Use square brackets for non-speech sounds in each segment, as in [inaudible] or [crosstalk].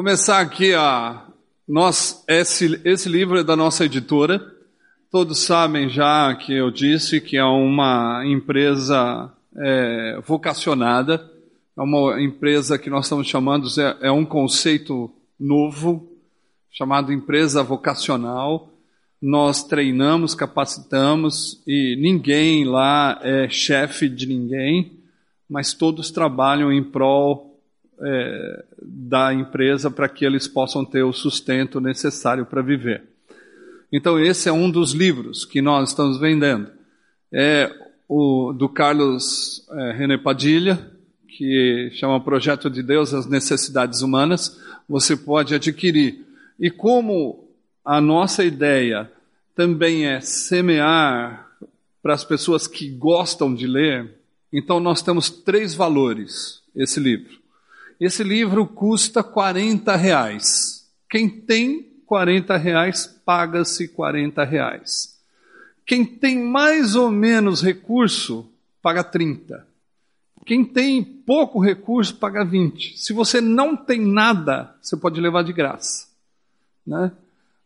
Começar aqui a nós esse esse livro é da nossa editora. Todos sabem já que eu disse que é uma empresa é, vocacionada, é uma empresa que nós estamos chamando é, é um conceito novo chamado empresa vocacional. Nós treinamos, capacitamos e ninguém lá é chefe de ninguém, mas todos trabalham em prol é, da empresa para que eles possam ter o sustento necessário para viver. Então esse é um dos livros que nós estamos vendendo. É o do Carlos é, René Padilha, que chama Projeto de Deus as Necessidades Humanas. Você pode adquirir. E como a nossa ideia também é semear para as pessoas que gostam de ler, então nós temos três valores esse livro. Esse livro custa 40 reais. Quem tem 40 reais, paga-se 40 reais. Quem tem mais ou menos recurso, paga 30. Quem tem pouco recurso, paga 20. Se você não tem nada, você pode levar de graça. Né?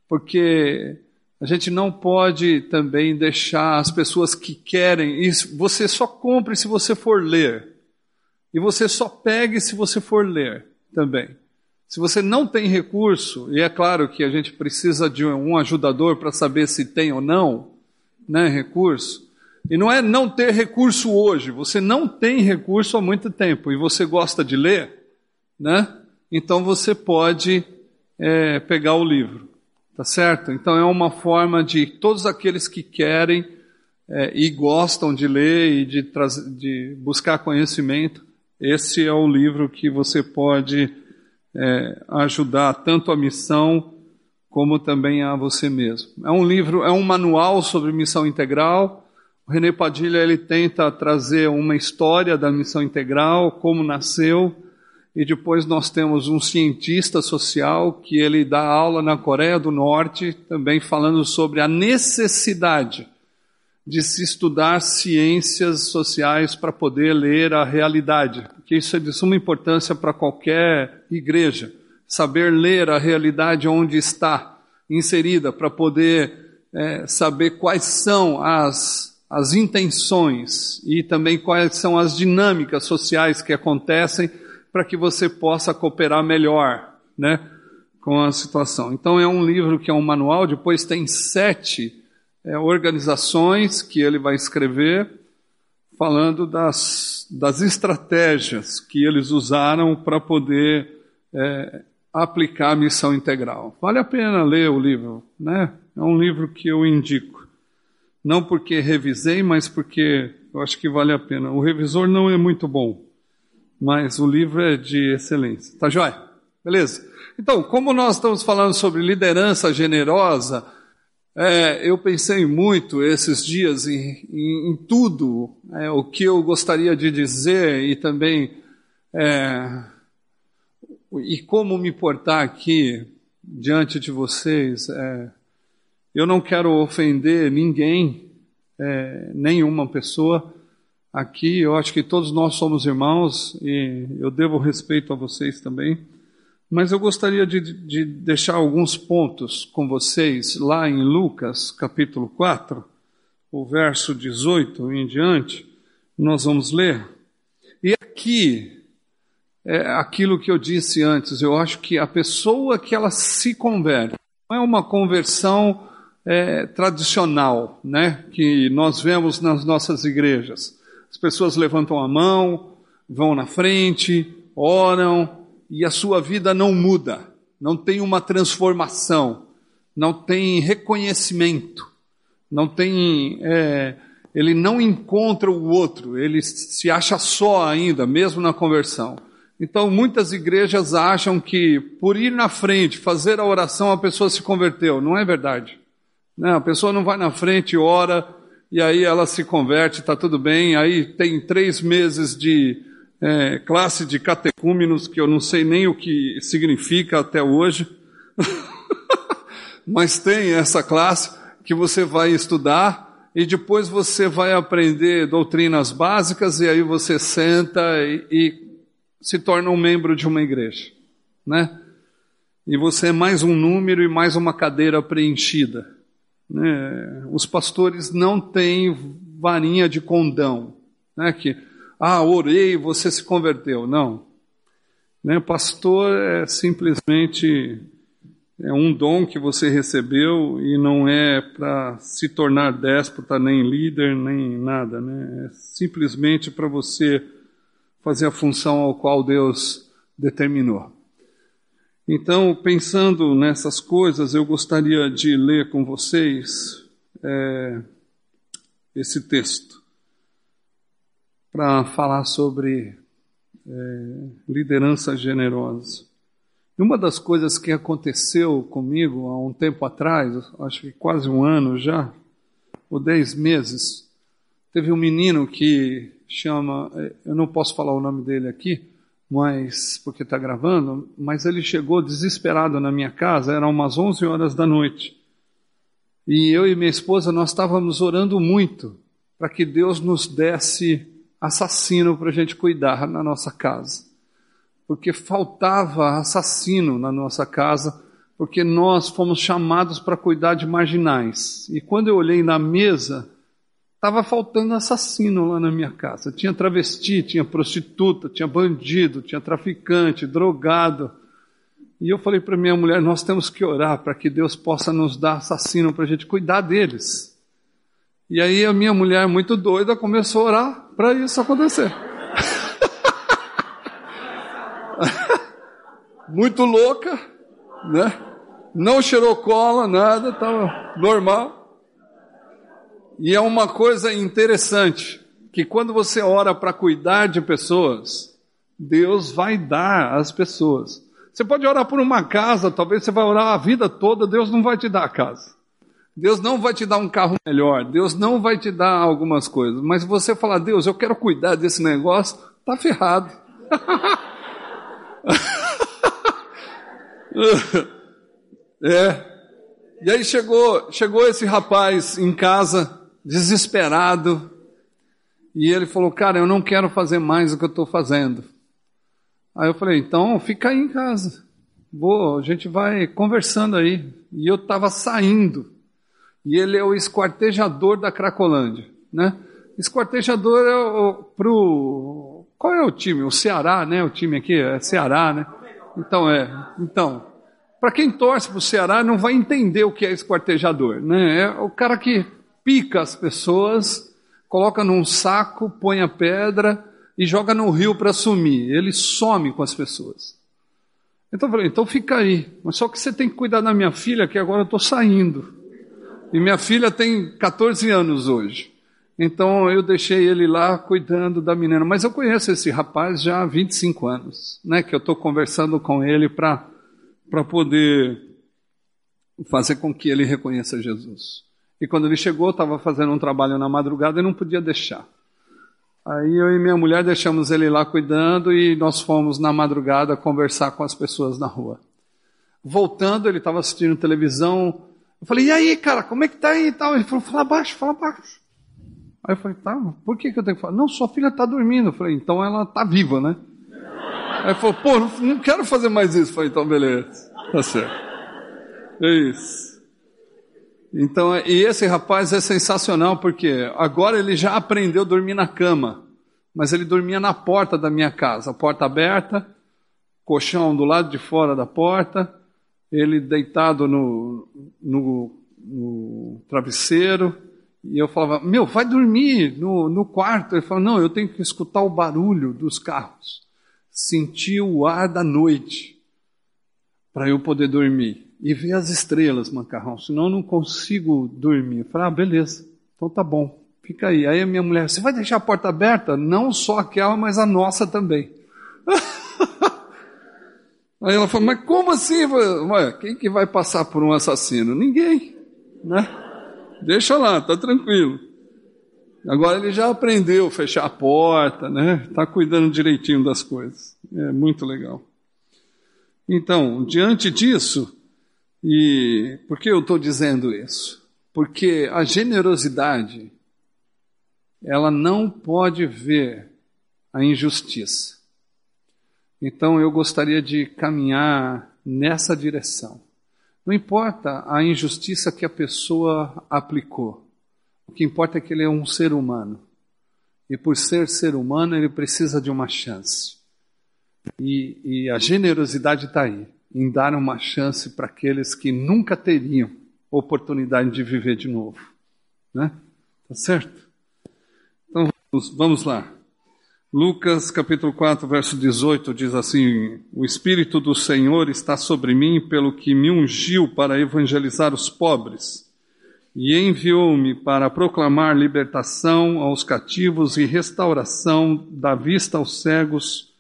Porque a gente não pode também deixar as pessoas que querem, isso, você só compre se você for ler. E você só pegue se você for ler também. Se você não tem recurso, e é claro que a gente precisa de um ajudador para saber se tem ou não né, recurso, e não é não ter recurso hoje, você não tem recurso há muito tempo e você gosta de ler, né? Então você pode é, pegar o livro, tá certo? Então é uma forma de todos aqueles que querem é, e gostam de ler e de, de buscar conhecimento, esse é o livro que você pode é, ajudar tanto a missão como também a você mesmo. É um livro, é um manual sobre missão integral. O René Padilha ele tenta trazer uma história da missão integral, como nasceu, e depois nós temos um cientista social que ele dá aula na Coreia do Norte, também falando sobre a necessidade de se estudar ciências sociais para poder ler a realidade, porque isso é de suma importância para qualquer igreja, saber ler a realidade onde está inserida, para poder é, saber quais são as, as intenções e também quais são as dinâmicas sociais que acontecem para que você possa cooperar melhor, né, com a situação. Então é um livro que é um manual, depois tem sete é, organizações que ele vai escrever, falando das, das estratégias que eles usaram para poder é, aplicar a missão integral. Vale a pena ler o livro, né? É um livro que eu indico. Não porque revisei, mas porque eu acho que vale a pena. O revisor não é muito bom, mas o livro é de excelência. Tá joia? Beleza? Então, como nós estamos falando sobre liderança generosa, é, eu pensei muito esses dias em, em, em tudo é, o que eu gostaria de dizer e também é, e como me portar aqui diante de vocês. É, eu não quero ofender ninguém, é, nenhuma pessoa aqui. Eu acho que todos nós somos irmãos e eu devo respeito a vocês também. Mas eu gostaria de, de, deixar alguns pontos com vocês lá em Lucas, capítulo 4, o verso 18 em diante, nós vamos ler. E aqui é aquilo que eu disse antes, eu acho que a pessoa que ela se converte, não é uma conversão é, tradicional, né, que nós vemos nas nossas igrejas. As pessoas levantam a mão, vão na frente, oram, e a sua vida não muda, não tem uma transformação, não tem reconhecimento, não tem. É, ele não encontra o outro, ele se acha só ainda, mesmo na conversão. Então, muitas igrejas acham que por ir na frente, fazer a oração, a pessoa se converteu. Não é verdade. Não, a pessoa não vai na frente, ora, e aí ela se converte, está tudo bem. Aí tem três meses de é, classe de catecúmenos, que eu não sei nem o que significa até hoje, [laughs] mas tem essa classe que você vai estudar e depois você vai aprender doutrinas básicas e aí você senta e, e se torna um membro de uma igreja. né? E você é mais um número e mais uma cadeira preenchida. Né? Os pastores não têm varinha de condão, né? Que, ah, orei, você se converteu. Não. Né? Pastor é simplesmente é um dom que você recebeu e não é para se tornar déspota, nem líder, nem nada, né? É simplesmente para você fazer a função ao qual Deus determinou. Então, pensando nessas coisas, eu gostaria de ler com vocês é, esse texto para falar sobre é, liderança generosa. E uma das coisas que aconteceu comigo há um tempo atrás, acho que quase um ano já, ou dez meses, teve um menino que chama, eh, eu não posso falar o nome dele aqui, mas porque está gravando, mas ele chegou desesperado na minha casa, eram umas 11 horas da noite. E eu e minha esposa, nós estávamos orando muito para que Deus nos desse assassino para a gente cuidar na nossa casa porque faltava assassino na nossa casa, porque nós fomos chamados para cuidar de marginais. E quando eu olhei na mesa, estava faltando assassino lá na minha casa. Tinha travesti, tinha prostituta, tinha bandido, tinha traficante, drogado. E eu falei para minha mulher: nós temos que orar para que Deus possa nos dar assassino para a gente cuidar deles. E aí a minha mulher, muito doida, começou a orar para isso acontecer. [laughs] muito louca, né? Não cheirou cola, nada, estava normal. E é uma coisa interessante, que quando você ora para cuidar de pessoas, Deus vai dar as pessoas. Você pode orar por uma casa, talvez você vai orar a vida toda, Deus não vai te dar a casa. Deus não vai te dar um carro melhor, Deus não vai te dar algumas coisas, mas você falar, Deus, eu quero cuidar desse negócio, tá ferrado. [laughs] é. E aí chegou, chegou esse rapaz em casa, desesperado, e ele falou: Cara, eu não quero fazer mais o que eu estou fazendo. Aí eu falei: Então fica aí em casa. Boa, a gente vai conversando aí. E eu estava saindo. E ele é o esquartejador da Cracolândia, né? Esquartejador é o, pro qual é o time? O Ceará, né? O time aqui é Ceará, né? Então é. Então, para quem torce para o Ceará não vai entender o que é esquartejador, né? É o cara que pica as pessoas, coloca num saco, põe a pedra e joga no rio para sumir. Ele some com as pessoas. Então eu falei, então fica aí. Mas só que você tem que cuidar da minha filha, que agora eu estou saindo. E minha filha tem 14 anos hoje. Então eu deixei ele lá cuidando da menina. Mas eu conheço esse rapaz já há 25 anos, né? Que eu estou conversando com ele para poder fazer com que ele reconheça Jesus. E quando ele chegou, estava fazendo um trabalho na madrugada e não podia deixar. Aí eu e minha mulher deixamos ele lá cuidando e nós fomos na madrugada conversar com as pessoas na rua. Voltando, ele estava assistindo televisão. Eu falei, e aí, cara, como é que tá aí e tal? Ele falou, fala baixo, fala baixo. Aí eu falei, tá, por que, que eu tenho que falar? Não, sua filha está dormindo. Eu falei, então ela está viva, né? Aí ele falou, pô, não, quero fazer mais isso. Eu falei, então beleza, tá certo. É isso. Então, e esse rapaz é sensacional porque agora ele já aprendeu a dormir na cama, mas ele dormia na porta da minha casa, porta aberta, colchão do lado de fora da porta, ele deitado no, no, no travesseiro, e eu falava, meu, vai dormir no, no quarto. Ele falava, não, eu tenho que escutar o barulho dos carros, sentir o ar da noite, para eu poder dormir. E ver as estrelas, macarrão, senão eu não consigo dormir. Eu falei, ah, beleza, então tá bom, fica aí. Aí a minha mulher, você vai deixar a porta aberta? Não só aquela, mas a nossa também. [laughs] aí ela falou, mas como assim? Ué, quem que vai passar por um assassino? Ninguém, né? deixa lá, tá tranquilo. Agora ele já aprendeu a fechar a porta, né? Está cuidando direitinho das coisas. É muito legal. Então, diante disso, e por que eu estou dizendo isso? Porque a generosidade, ela não pode ver a injustiça. Então eu gostaria de caminhar nessa direção. Não importa a injustiça que a pessoa aplicou, o que importa é que ele é um ser humano. E por ser ser humano, ele precisa de uma chance. E, e a generosidade está aí, em dar uma chance para aqueles que nunca teriam oportunidade de viver de novo. Né? Tá certo? Então vamos, vamos lá. Lucas capítulo 4, verso 18 diz assim: O Espírito do Senhor está sobre mim, pelo que me ungiu para evangelizar os pobres, e enviou-me para proclamar libertação aos cativos e restauração da vista aos cegos,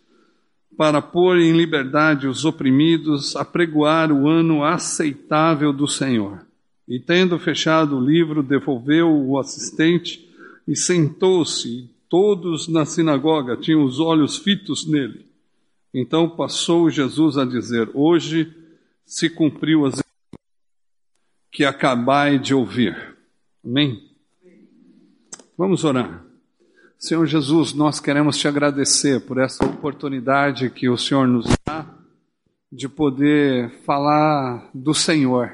para pôr em liberdade os oprimidos, apregoar o ano aceitável do Senhor. E tendo fechado o livro, devolveu o assistente e sentou-se Todos na sinagoga tinham os olhos fitos nele. Então passou Jesus a dizer: Hoje se cumpriu as que acabai de ouvir. Amém? Vamos orar. Senhor Jesus, nós queremos te agradecer por essa oportunidade que o Senhor nos dá de poder falar do Senhor,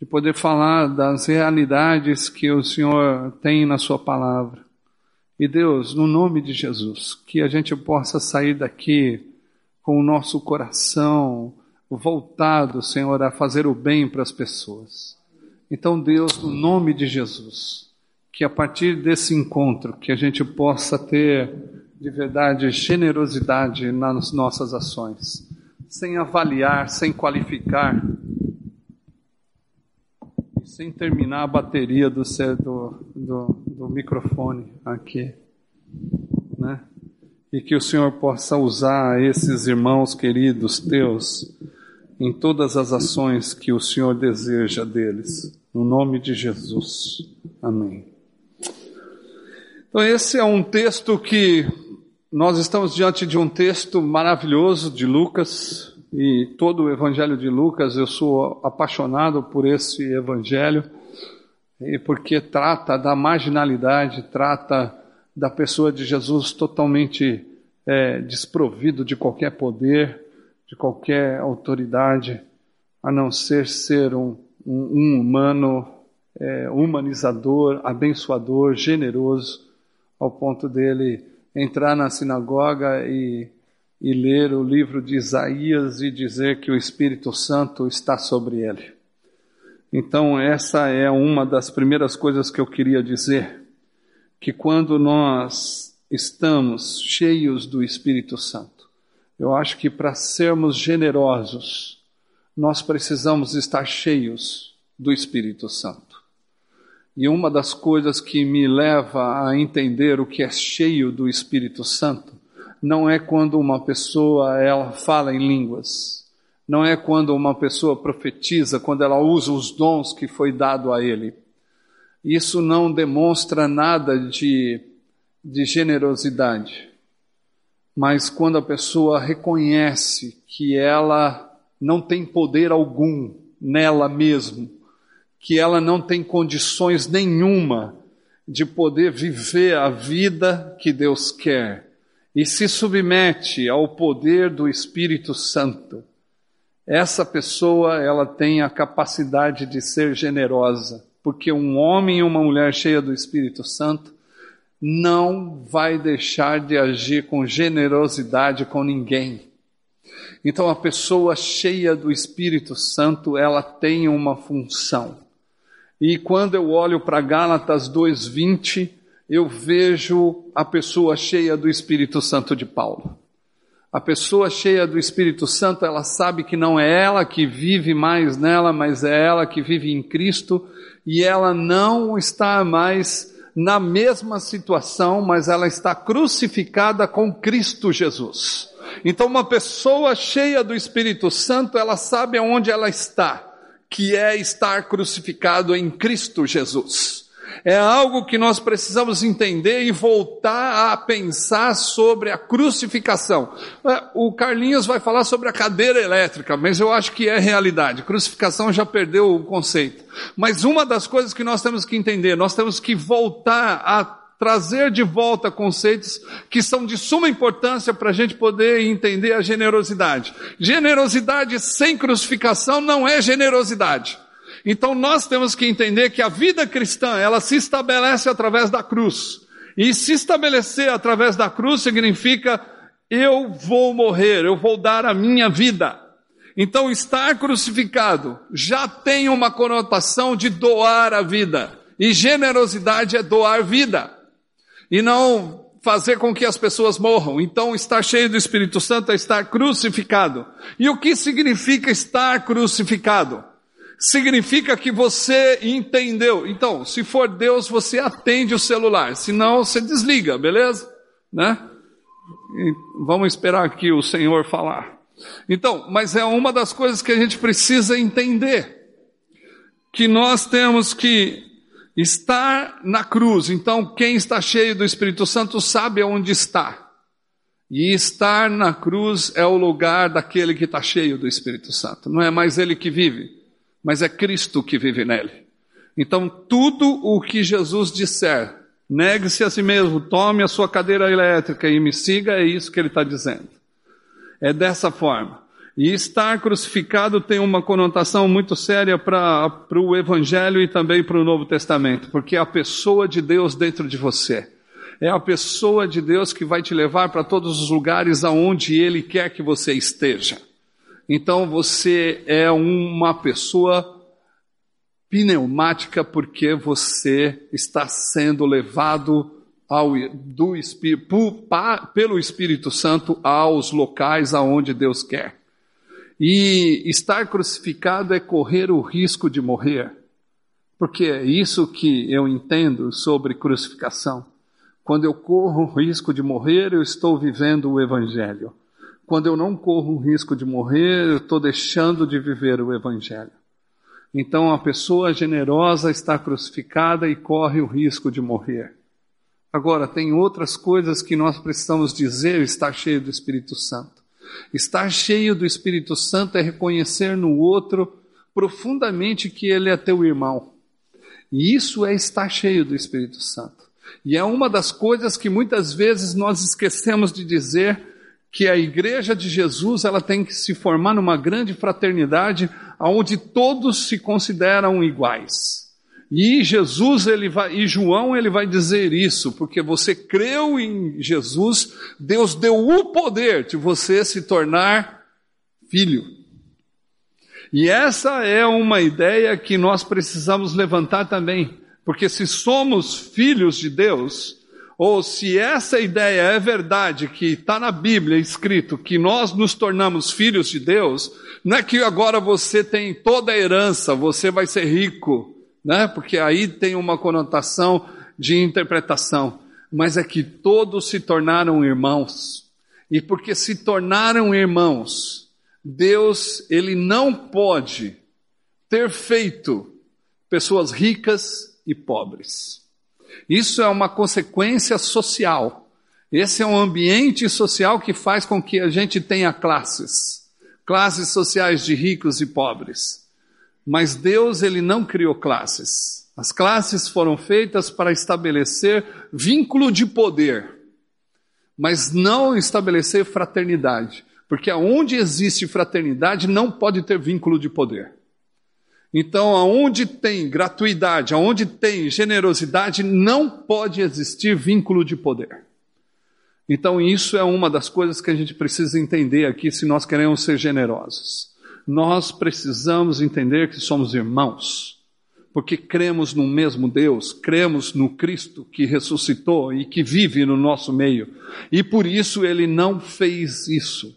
de poder falar das realidades que o Senhor tem na Sua palavra. E Deus, no nome de Jesus, que a gente possa sair daqui com o nosso coração voltado, Senhor, a fazer o bem para as pessoas. Então, Deus, no nome de Jesus, que a partir desse encontro, que a gente possa ter de verdade generosidade nas nossas ações, sem avaliar, sem qualificar, sem terminar a bateria do, do, do, do microfone aqui, né? E que o Senhor possa usar esses irmãos queridos teus em todas as ações que o Senhor deseja deles. No nome de Jesus. Amém. Então, esse é um texto que nós estamos diante de um texto maravilhoso de Lucas, e todo o Evangelho de Lucas, eu sou apaixonado por esse Evangelho, e porque trata da marginalidade, trata da pessoa de Jesus totalmente é, desprovido de qualquer poder, de qualquer autoridade, a não ser ser um, um, um humano é, humanizador, abençoador, generoso, ao ponto dele entrar na sinagoga e e ler o livro de Isaías e dizer que o Espírito Santo está sobre ele. Então, essa é uma das primeiras coisas que eu queria dizer, que quando nós estamos cheios do Espírito Santo, eu acho que para sermos generosos, nós precisamos estar cheios do Espírito Santo. E uma das coisas que me leva a entender o que é cheio do Espírito Santo não é quando uma pessoa ela fala em línguas, não é quando uma pessoa profetiza, quando ela usa os dons que foi dado a ele. Isso não demonstra nada de, de generosidade. Mas quando a pessoa reconhece que ela não tem poder algum nela mesmo, que ela não tem condições nenhuma de poder viver a vida que Deus quer, e se submete ao poder do Espírito Santo, essa pessoa ela tem a capacidade de ser generosa, porque um homem e uma mulher cheia do Espírito Santo não vai deixar de agir com generosidade com ninguém. Então a pessoa cheia do Espírito Santo, ela tem uma função. E quando eu olho para Gálatas 2:20, eu vejo a pessoa cheia do Espírito Santo de Paulo. A pessoa cheia do Espírito Santo, ela sabe que não é ela que vive mais nela, mas é ela que vive em Cristo, e ela não está mais na mesma situação, mas ela está crucificada com Cristo Jesus. Então, uma pessoa cheia do Espírito Santo, ela sabe aonde ela está, que é estar crucificado em Cristo Jesus é algo que nós precisamos entender e voltar a pensar sobre a crucificação. É, o Carlinhos vai falar sobre a cadeira elétrica, mas eu acho que é realidade. Crucificação já perdeu o conceito. Mas uma das coisas que nós temos que entender, nós temos que voltar a trazer de volta conceitos que são de suma importância para a gente poder entender a generosidade. Generosidade sem crucificação não é generosidade. Então nós temos que entender que a vida cristã, ela se estabelece através da cruz. E se estabelecer através da cruz significa eu vou morrer, eu vou dar a minha vida. Então estar crucificado já tem uma conotação de doar a vida. E generosidade é doar vida e não fazer com que as pessoas morram. Então, estar cheio do Espírito Santo é estar crucificado. E o que significa estar crucificado? Significa que você entendeu. Então, se for Deus, você atende o celular. Se não, você desliga, beleza? Né? E vamos esperar aqui o Senhor falar. Então, mas é uma das coisas que a gente precisa entender. Que nós temos que Estar na cruz, então quem está cheio do Espírito Santo sabe onde está. E estar na cruz é o lugar daquele que está cheio do Espírito Santo. Não é mais ele que vive, mas é Cristo que vive nele. Então, tudo o que Jesus disser, negue-se a si mesmo, tome a sua cadeira elétrica e me siga, é isso que ele está dizendo. É dessa forma. E estar crucificado tem uma conotação muito séria para o Evangelho e também para o Novo Testamento, porque é a pessoa de Deus dentro de você. É a pessoa de Deus que vai te levar para todos os lugares aonde Ele quer que você esteja. Então você é uma pessoa pneumática porque você está sendo levado ao, do, pelo Espírito Santo aos locais aonde Deus quer. E estar crucificado é correr o risco de morrer. Porque é isso que eu entendo sobre crucificação. Quando eu corro o risco de morrer, eu estou vivendo o Evangelho. Quando eu não corro o risco de morrer, eu estou deixando de viver o Evangelho. Então a pessoa generosa está crucificada e corre o risco de morrer. Agora, tem outras coisas que nós precisamos dizer, estar cheio do Espírito Santo. Estar cheio do Espírito Santo é reconhecer no outro profundamente que ele é teu irmão. E isso é estar cheio do Espírito Santo. E é uma das coisas que muitas vezes nós esquecemos de dizer que a igreja de Jesus ela tem que se formar numa grande fraternidade onde todos se consideram iguais. E Jesus ele vai, e João ele vai dizer isso, porque você creu em Jesus, Deus deu o poder de você se tornar filho. E essa é uma ideia que nós precisamos levantar também, porque se somos filhos de Deus, ou se essa ideia é verdade, que está na Bíblia escrito, que nós nos tornamos filhos de Deus, não é que agora você tem toda a herança, você vai ser rico, né? porque aí tem uma conotação de interpretação, mas é que todos se tornaram irmãos. E porque se tornaram irmãos, Deus, ele não pode ter feito pessoas ricas e pobres. Isso é uma consequência social. Esse é um ambiente social que faz com que a gente tenha classes, classes sociais de ricos e pobres. Mas Deus ele não criou classes. As classes foram feitas para estabelecer vínculo de poder, mas não estabelecer fraternidade, porque aonde existe fraternidade não pode ter vínculo de poder. Então, aonde tem gratuidade, aonde tem generosidade, não pode existir vínculo de poder. Então, isso é uma das coisas que a gente precisa entender aqui se nós queremos ser generosos nós precisamos entender que somos irmãos, porque cremos no mesmo Deus, cremos no Cristo que ressuscitou e que vive no nosso meio, e por isso ele não fez isso.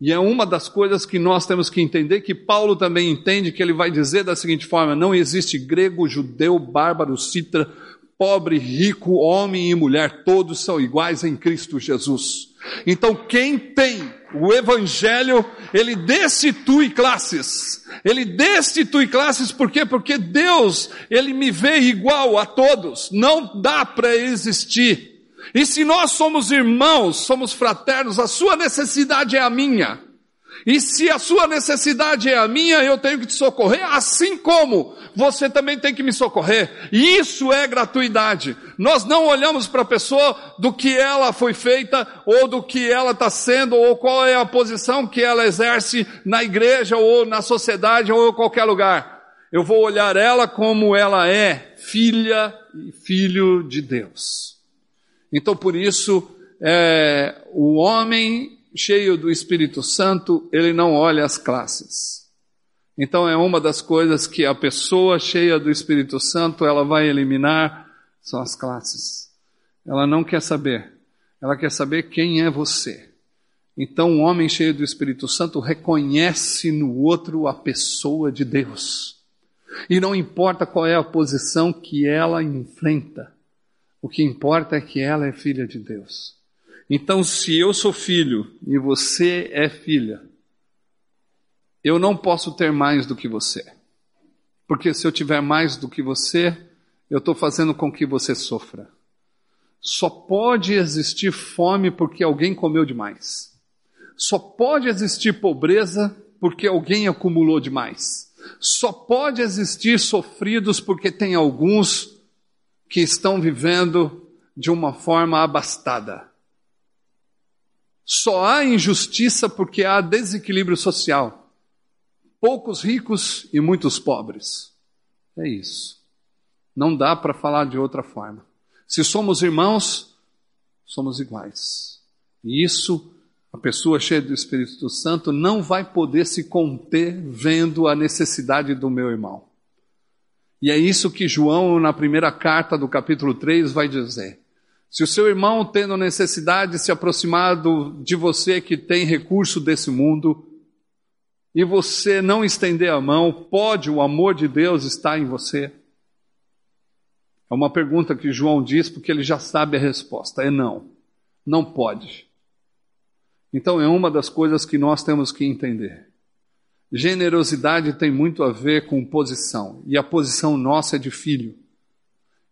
E é uma das coisas que nós temos que entender, que Paulo também entende, que ele vai dizer da seguinte forma: não existe grego, judeu, bárbaro, citra, pobre, rico, homem e mulher, todos são iguais em Cristo Jesus. Então, quem tem o Evangelho, ele destitui classes. Ele destitui classes por quê? Porque Deus, ele me vê igual a todos. Não dá para existir. E se nós somos irmãos, somos fraternos, a sua necessidade é a minha. E se a sua necessidade é a minha, eu tenho que te socorrer, assim como você também tem que me socorrer. E isso é gratuidade. Nós não olhamos para a pessoa do que ela foi feita, ou do que ela está sendo, ou qual é a posição que ela exerce na igreja, ou na sociedade, ou em qualquer lugar. Eu vou olhar ela como ela é, filha e filho de Deus. Então por isso, é, o homem cheio do Espírito Santo, ele não olha as classes. Então é uma das coisas que a pessoa cheia do Espírito Santo, ela vai eliminar, são as classes. Ela não quer saber. Ela quer saber quem é você. Então, um homem cheio do Espírito Santo reconhece no outro a pessoa de Deus. E não importa qual é a posição que ela enfrenta, o que importa é que ela é filha de Deus. Então, se eu sou filho e você é filha, eu não posso ter mais do que você. Porque se eu tiver mais do que você, eu estou fazendo com que você sofra. Só pode existir fome porque alguém comeu demais. Só pode existir pobreza porque alguém acumulou demais. Só pode existir sofridos porque tem alguns que estão vivendo de uma forma abastada. Só há injustiça porque há desequilíbrio social. Poucos ricos e muitos pobres. É isso. Não dá para falar de outra forma. Se somos irmãos, somos iguais. E isso, a pessoa cheia do Espírito Santo não vai poder se conter vendo a necessidade do meu irmão. E é isso que João, na primeira carta do capítulo 3, vai dizer. Se o seu irmão tendo necessidade de se aproximar do, de você que tem recurso desse mundo, e você não estender a mão, pode o amor de Deus estar em você? É uma pergunta que João diz porque ele já sabe a resposta: é não. Não pode. Então é uma das coisas que nós temos que entender. Generosidade tem muito a ver com posição, e a posição nossa é de filho.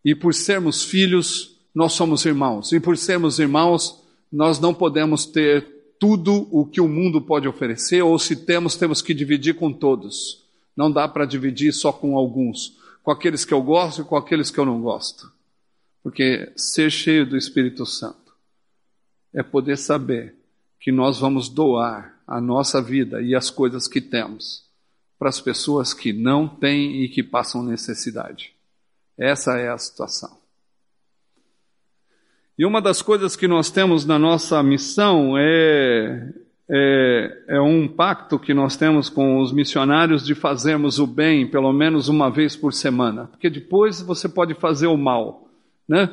E por sermos filhos, nós somos irmãos. E por sermos irmãos, nós não podemos ter tudo o que o mundo pode oferecer, ou se temos, temos que dividir com todos. Não dá para dividir só com alguns, com aqueles que eu gosto e com aqueles que eu não gosto. Porque ser cheio do Espírito Santo é poder saber que nós vamos doar a nossa vida e as coisas que temos para as pessoas que não têm e que passam necessidade. Essa é a situação. E uma das coisas que nós temos na nossa missão é, é, é, um pacto que nós temos com os missionários de fazermos o bem pelo menos uma vez por semana, porque depois você pode fazer o mal, né?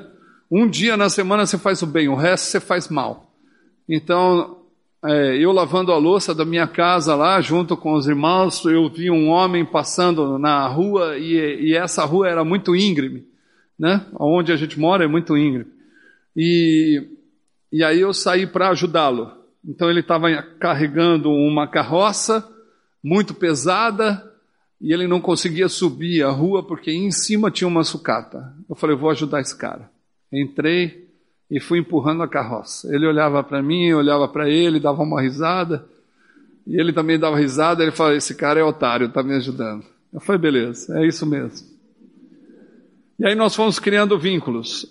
Um dia na semana você faz o bem, o resto você faz mal. Então, é, eu lavando a louça da minha casa lá, junto com os irmãos, eu vi um homem passando na rua e, e essa rua era muito íngreme, né? Onde a gente mora é muito íngreme. E, e aí eu saí para ajudá-lo. Então ele estava carregando uma carroça muito pesada e ele não conseguia subir a rua porque em cima tinha uma sucata. Eu falei, vou ajudar esse cara. Entrei e fui empurrando a carroça. Ele olhava para mim, olhava para ele, dava uma risada. E ele também dava risada. Ele falou: Esse cara é otário, está me ajudando. Eu falei: Beleza, é isso mesmo. E aí nós fomos criando vínculos.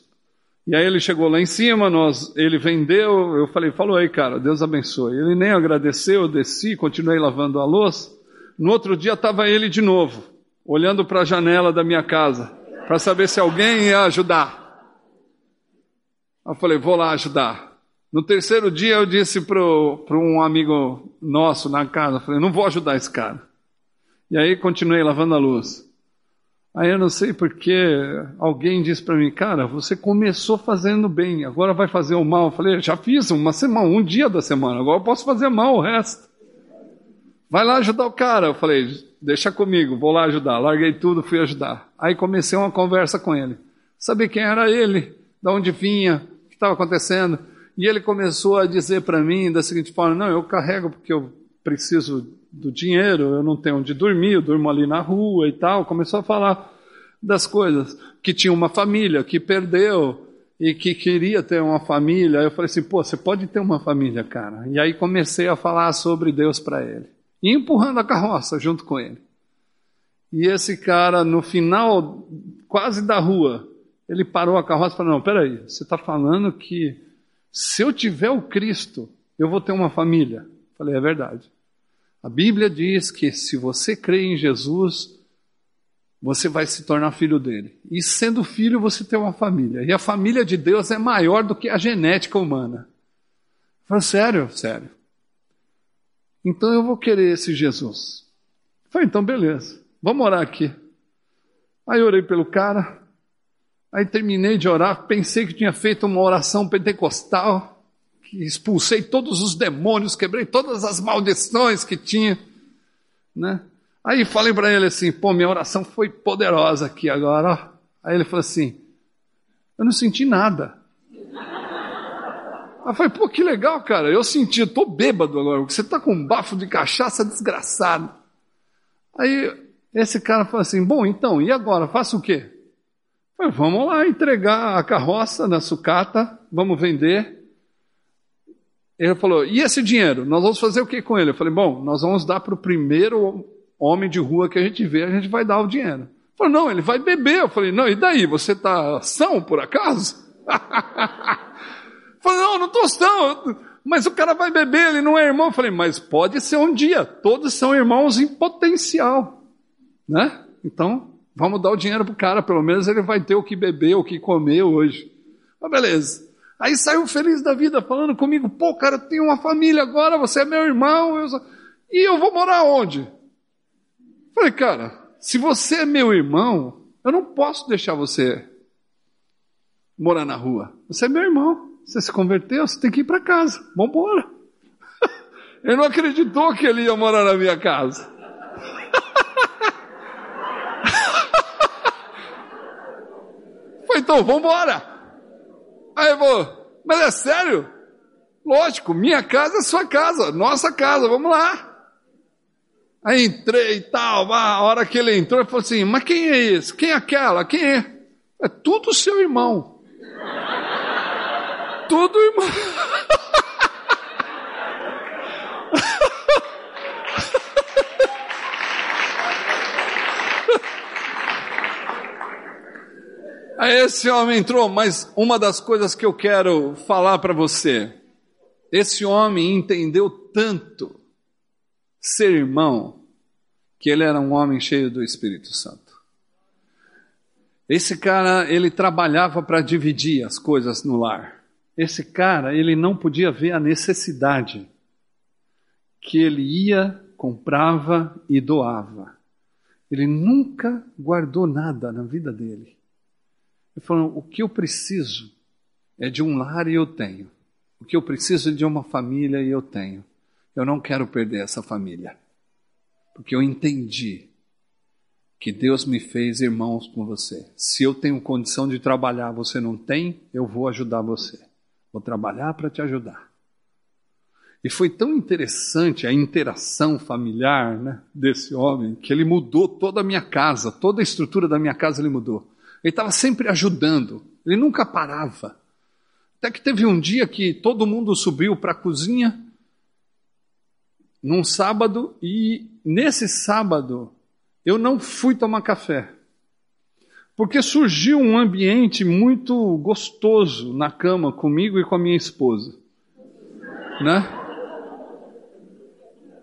E aí ele chegou lá em cima, nós, ele vendeu, eu falei, falou aí, cara, Deus abençoe. Ele nem agradeceu, eu desci, continuei lavando a louça. No outro dia estava ele de novo, olhando para a janela da minha casa, para saber se alguém ia ajudar. Eu falei, vou lá ajudar. No terceiro dia eu disse para um amigo nosso na casa, falei, não vou ajudar esse cara. E aí continuei lavando a luz. Aí eu não sei porque alguém disse para mim, cara, você começou fazendo bem, agora vai fazer o mal. Eu falei, já fiz uma semana, um dia da semana, agora eu posso fazer mal o resto. Vai lá ajudar o cara. Eu falei, deixa comigo, vou lá ajudar. Larguei tudo, fui ajudar. Aí comecei uma conversa com ele. Saber quem era ele, de onde vinha, o que estava acontecendo. E ele começou a dizer para mim da seguinte forma: não, eu carrego porque eu preciso do dinheiro, eu não tenho onde dormir, eu durmo ali na rua e tal. Começou a falar das coisas, que tinha uma família que perdeu e que queria ter uma família. Eu falei assim: pô, você pode ter uma família, cara. E aí comecei a falar sobre Deus para ele, e empurrando a carroça junto com ele. E esse cara, no final, quase da rua, ele parou a carroça e falou: Não, peraí, você está falando que se eu tiver o Cristo, eu vou ter uma família. Eu falei: É verdade. A Bíblia diz que se você crê em Jesus, você vai se tornar filho dele. E sendo filho, você tem uma família. E a família de Deus é maior do que a genética humana. Eu falei: Sério? Sério. Então eu vou querer esse Jesus. Falei: Então beleza. Vamos orar aqui. Aí eu orei pelo cara. Aí terminei de orar, pensei que tinha feito uma oração pentecostal, que expulsei todos os demônios, quebrei todas as maldições que tinha, né? Aí falei para ele assim, pô, minha oração foi poderosa aqui agora. Aí ele falou assim, eu não senti nada. [laughs] Aí falei, pô, que legal, cara, eu senti, eu tô bêbado agora, você tá com um bafo de cachaça desgraçado. Aí esse cara falou assim: Bom, então, e agora? Faço o quê? Vamos lá entregar a carroça na sucata, vamos vender. Ele falou: E esse dinheiro? Nós vamos fazer o que com ele? Eu falei: Bom, nós vamos dar para o primeiro homem de rua que a gente vê, a gente vai dar o dinheiro. Ele falou: Não, ele vai beber. Eu falei: Não, e daí? Você está são por acaso? [laughs] falei: Não, não estou são. Mas o cara vai beber, ele não é irmão. Eu falei: Mas pode ser um dia. Todos são irmãos em potencial né? Então, vamos dar o dinheiro pro cara, pelo menos ele vai ter o que beber, o que comer hoje. Mas beleza. Aí saiu feliz da vida, falando comigo, pô, cara, eu tenho uma família agora, você é meu irmão, eu sou... e eu vou morar onde? Falei, cara, se você é meu irmão, eu não posso deixar você morar na rua. Você é meu irmão, você se converteu, você tem que ir para casa, vamos embora. [laughs] Ele não acreditou que ele ia morar na minha casa. Então, vamos embora. Aí eu vou, mas é sério? Lógico, minha casa é sua casa, nossa casa, vamos lá. Aí entrei e tal, a hora que ele entrou, ele falou assim, mas quem é esse? Quem é aquela? Quem é? É tudo seu irmão. [laughs] tudo irmão. [laughs] esse homem entrou, mas uma das coisas que eu quero falar para você, esse homem entendeu tanto ser irmão, que ele era um homem cheio do Espírito Santo. Esse cara, ele trabalhava para dividir as coisas no lar. Esse cara, ele não podia ver a necessidade que ele ia, comprava e doava. Ele nunca guardou nada na vida dele. Ele falou: o que eu preciso é de um lar e eu tenho. O que eu preciso é de uma família e eu tenho. Eu não quero perder essa família. Porque eu entendi que Deus me fez irmãos com você. Se eu tenho condição de trabalhar, você não tem, eu vou ajudar você. Vou trabalhar para te ajudar. E foi tão interessante a interação familiar né, desse homem que ele mudou toda a minha casa, toda a estrutura da minha casa ele mudou. Ele estava sempre ajudando, ele nunca parava. Até que teve um dia que todo mundo subiu para a cozinha, num sábado, e nesse sábado eu não fui tomar café. Porque surgiu um ambiente muito gostoso na cama comigo e com a minha esposa. Né?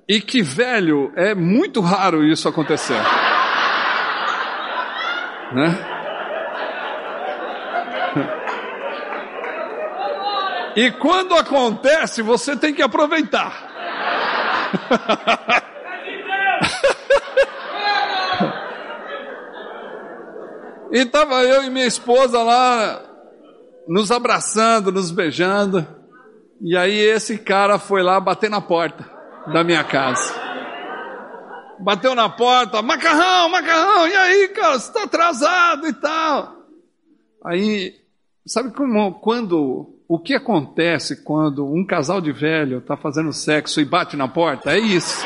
E que, velho, é muito raro isso acontecer. Né? E quando acontece, você tem que aproveitar. [laughs] e estava eu e minha esposa lá, nos abraçando, nos beijando. E aí esse cara foi lá bater na porta da minha casa. Bateu na porta, macarrão, macarrão, e aí, cara, você está atrasado e tal. Aí, sabe como, quando o que acontece quando um casal de velho está fazendo sexo e bate na porta? É isso.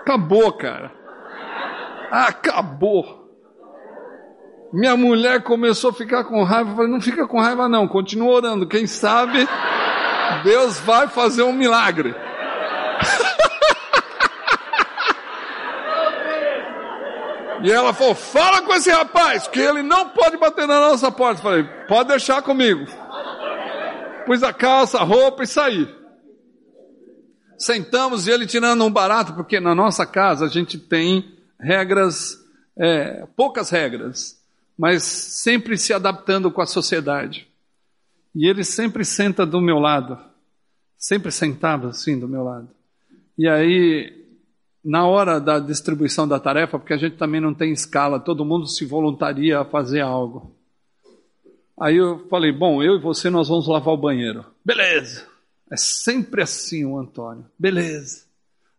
Acabou, cara. Acabou. Minha mulher começou a ficar com raiva. Eu falei, não fica com raiva, não. Continua orando. Quem sabe Deus vai fazer um milagre. E ela falou: fala com esse rapaz, que ele não pode bater na nossa porta. Eu falei, pode deixar comigo. Pus a calça, a roupa e saí. Sentamos e ele tirando um barato, porque na nossa casa a gente tem regras, é, poucas regras, mas sempre se adaptando com a sociedade. E ele sempre senta do meu lado, sempre sentava assim do meu lado. E aí na hora da distribuição da tarefa, porque a gente também não tem escala, todo mundo se voluntaria a fazer algo. Aí eu falei, bom, eu e você nós vamos lavar o banheiro. Beleza. É sempre assim o Antônio. Beleza.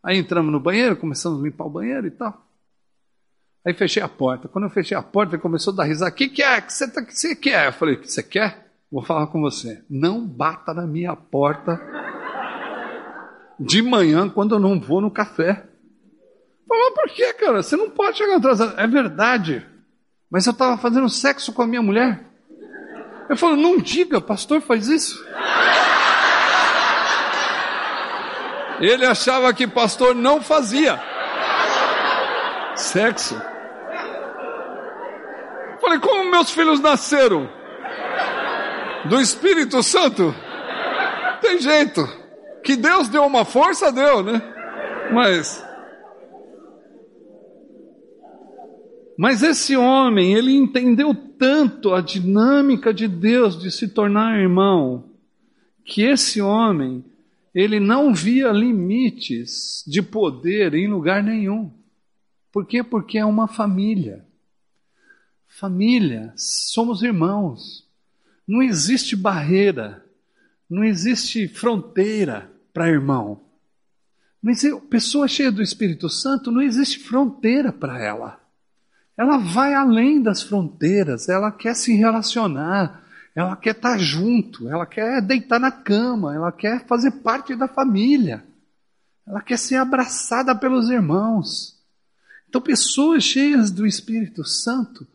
Aí entramos no banheiro, começamos a limpar o banheiro e tal. Aí fechei a porta. Quando eu fechei a porta, ele começou a dar risada. O que, que é? O que você, tá, que você quer? Eu falei, o que você quer? Vou falar com você. Não bata na minha porta de manhã quando eu não vou no café. Falou, por que, cara? Você não pode chegar atrasado. É verdade. Mas eu estava fazendo sexo com a minha mulher. Eu falo, não diga, pastor faz isso. Ele achava que pastor não fazia sexo. Falei, como meus filhos nasceram? Do Espírito Santo? Tem jeito. Que Deus deu uma força, deu, né? Mas Mas esse homem, ele entendeu tanto a dinâmica de Deus de se tornar irmão, que esse homem, ele não via limites de poder em lugar nenhum. Por quê? Porque é uma família. Família, somos irmãos. Não existe barreira, não existe fronteira para irmão. Mas pessoa cheia do Espírito Santo, não existe fronteira para ela ela vai além das fronteiras, ela quer se relacionar, ela quer estar junto, ela quer deitar na cama, ela quer fazer parte da família, ela quer ser abraçada pelos irmãos. Então, pessoas cheias do Espírito Santo,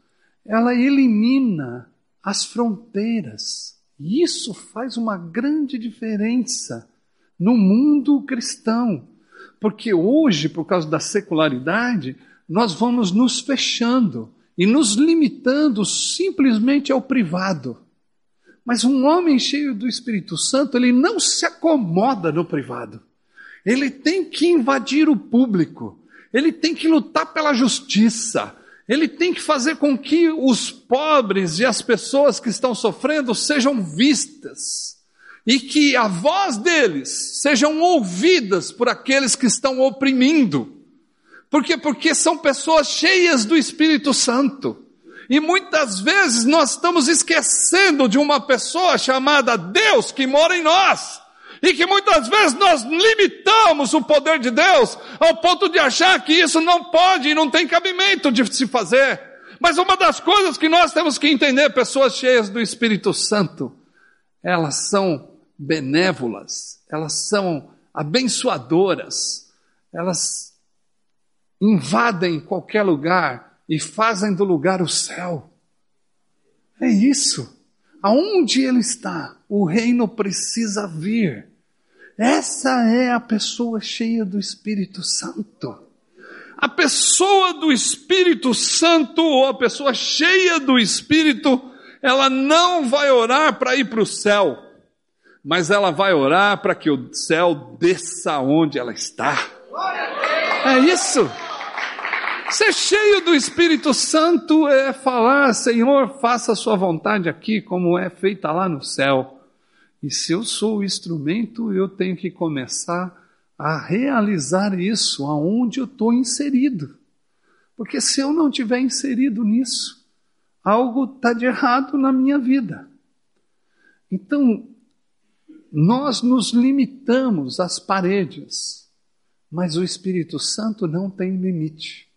ela elimina as fronteiras. E isso faz uma grande diferença no mundo cristão. Porque hoje, por causa da secularidade, nós vamos nos fechando e nos limitando simplesmente ao privado. Mas um homem cheio do Espírito Santo, ele não se acomoda no privado. Ele tem que invadir o público. Ele tem que lutar pela justiça. Ele tem que fazer com que os pobres e as pessoas que estão sofrendo sejam vistas. E que a voz deles sejam ouvidas por aqueles que estão oprimindo. Por quê? Porque são pessoas cheias do Espírito Santo. E muitas vezes nós estamos esquecendo de uma pessoa chamada Deus que mora em nós. E que muitas vezes nós limitamos o poder de Deus ao ponto de achar que isso não pode e não tem cabimento de se fazer. Mas uma das coisas que nós temos que entender, pessoas cheias do Espírito Santo, elas são benévolas, elas são abençoadoras, elas invadem qualquer lugar e fazem do lugar o céu. É isso. Aonde ele está, o reino precisa vir. Essa é a pessoa cheia do Espírito Santo. A pessoa do Espírito Santo, ou a pessoa cheia do Espírito, ela não vai orar para ir para o céu, mas ela vai orar para que o céu desça onde ela está. É isso. Ser cheio do Espírito Santo é falar, Senhor, faça a sua vontade aqui, como é feita lá no céu. E se eu sou o instrumento, eu tenho que começar a realizar isso aonde eu estou inserido. Porque se eu não tiver inserido nisso, algo está de errado na minha vida. Então, nós nos limitamos às paredes, mas o Espírito Santo não tem limite.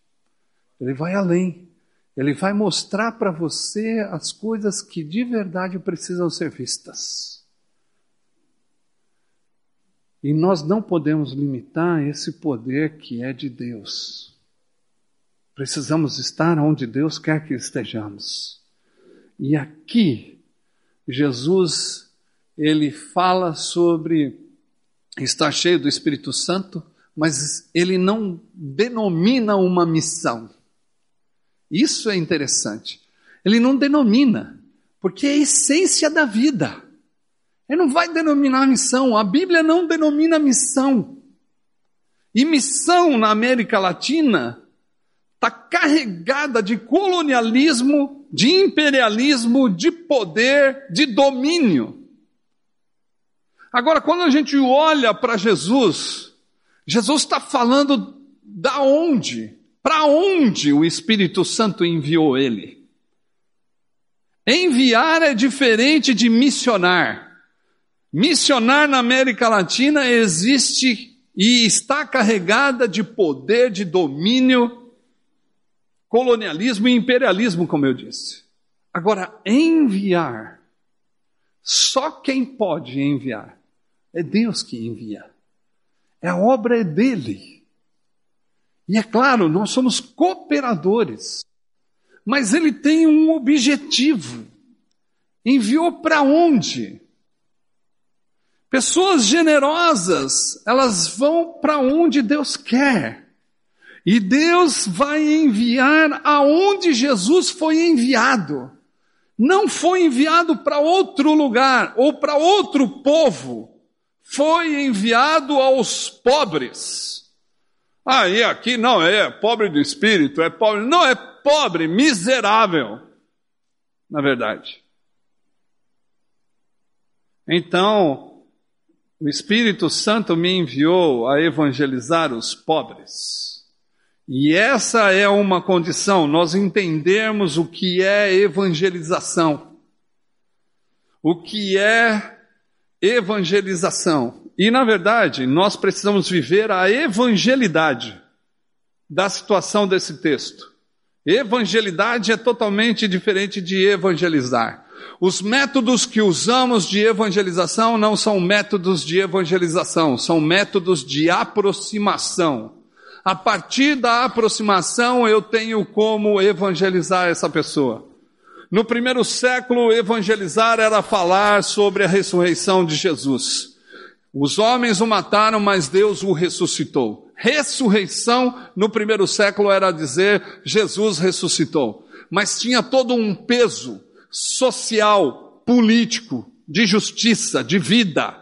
Ele vai além. Ele vai mostrar para você as coisas que de verdade precisam ser vistas. E nós não podemos limitar esse poder que é de Deus. Precisamos estar onde Deus quer que estejamos. E aqui, Jesus, ele fala sobre estar cheio do Espírito Santo, mas ele não denomina uma missão. Isso é interessante. Ele não denomina, porque é a essência da vida. Ele não vai denominar missão. A Bíblia não denomina missão. E missão na América Latina está carregada de colonialismo, de imperialismo, de poder, de domínio. Agora, quando a gente olha para Jesus, Jesus está falando da onde, para onde o Espírito Santo enviou ele. Enviar é diferente de missionar. Missionar na América Latina existe e está carregada de poder, de domínio, colonialismo e imperialismo, como eu disse. Agora, enviar, só quem pode enviar é Deus que envia. É a obra é dele. E é claro, nós somos cooperadores. Mas ele tem um objetivo. Enviou para onde? Pessoas generosas, elas vão para onde Deus quer. E Deus vai enviar aonde Jesus foi enviado. Não foi enviado para outro lugar ou para outro povo. Foi enviado aos pobres. Ah, e aqui não é pobre do espírito, é pobre. Não, é pobre, miserável. Na verdade. Então, o Espírito Santo me enviou a evangelizar os pobres. E essa é uma condição, nós entendermos o que é evangelização. O que é evangelização. E, na verdade, nós precisamos viver a evangelidade da situação desse texto. Evangelidade é totalmente diferente de evangelizar. Os métodos que usamos de evangelização não são métodos de evangelização, são métodos de aproximação a partir da aproximação eu tenho como evangelizar essa pessoa. No primeiro século, evangelizar era falar sobre a ressurreição de Jesus. Os homens o mataram, mas Deus o ressuscitou. Ressurreição no primeiro século era dizer Jesus ressuscitou. Mas tinha todo um peso social, político, de justiça, de vida.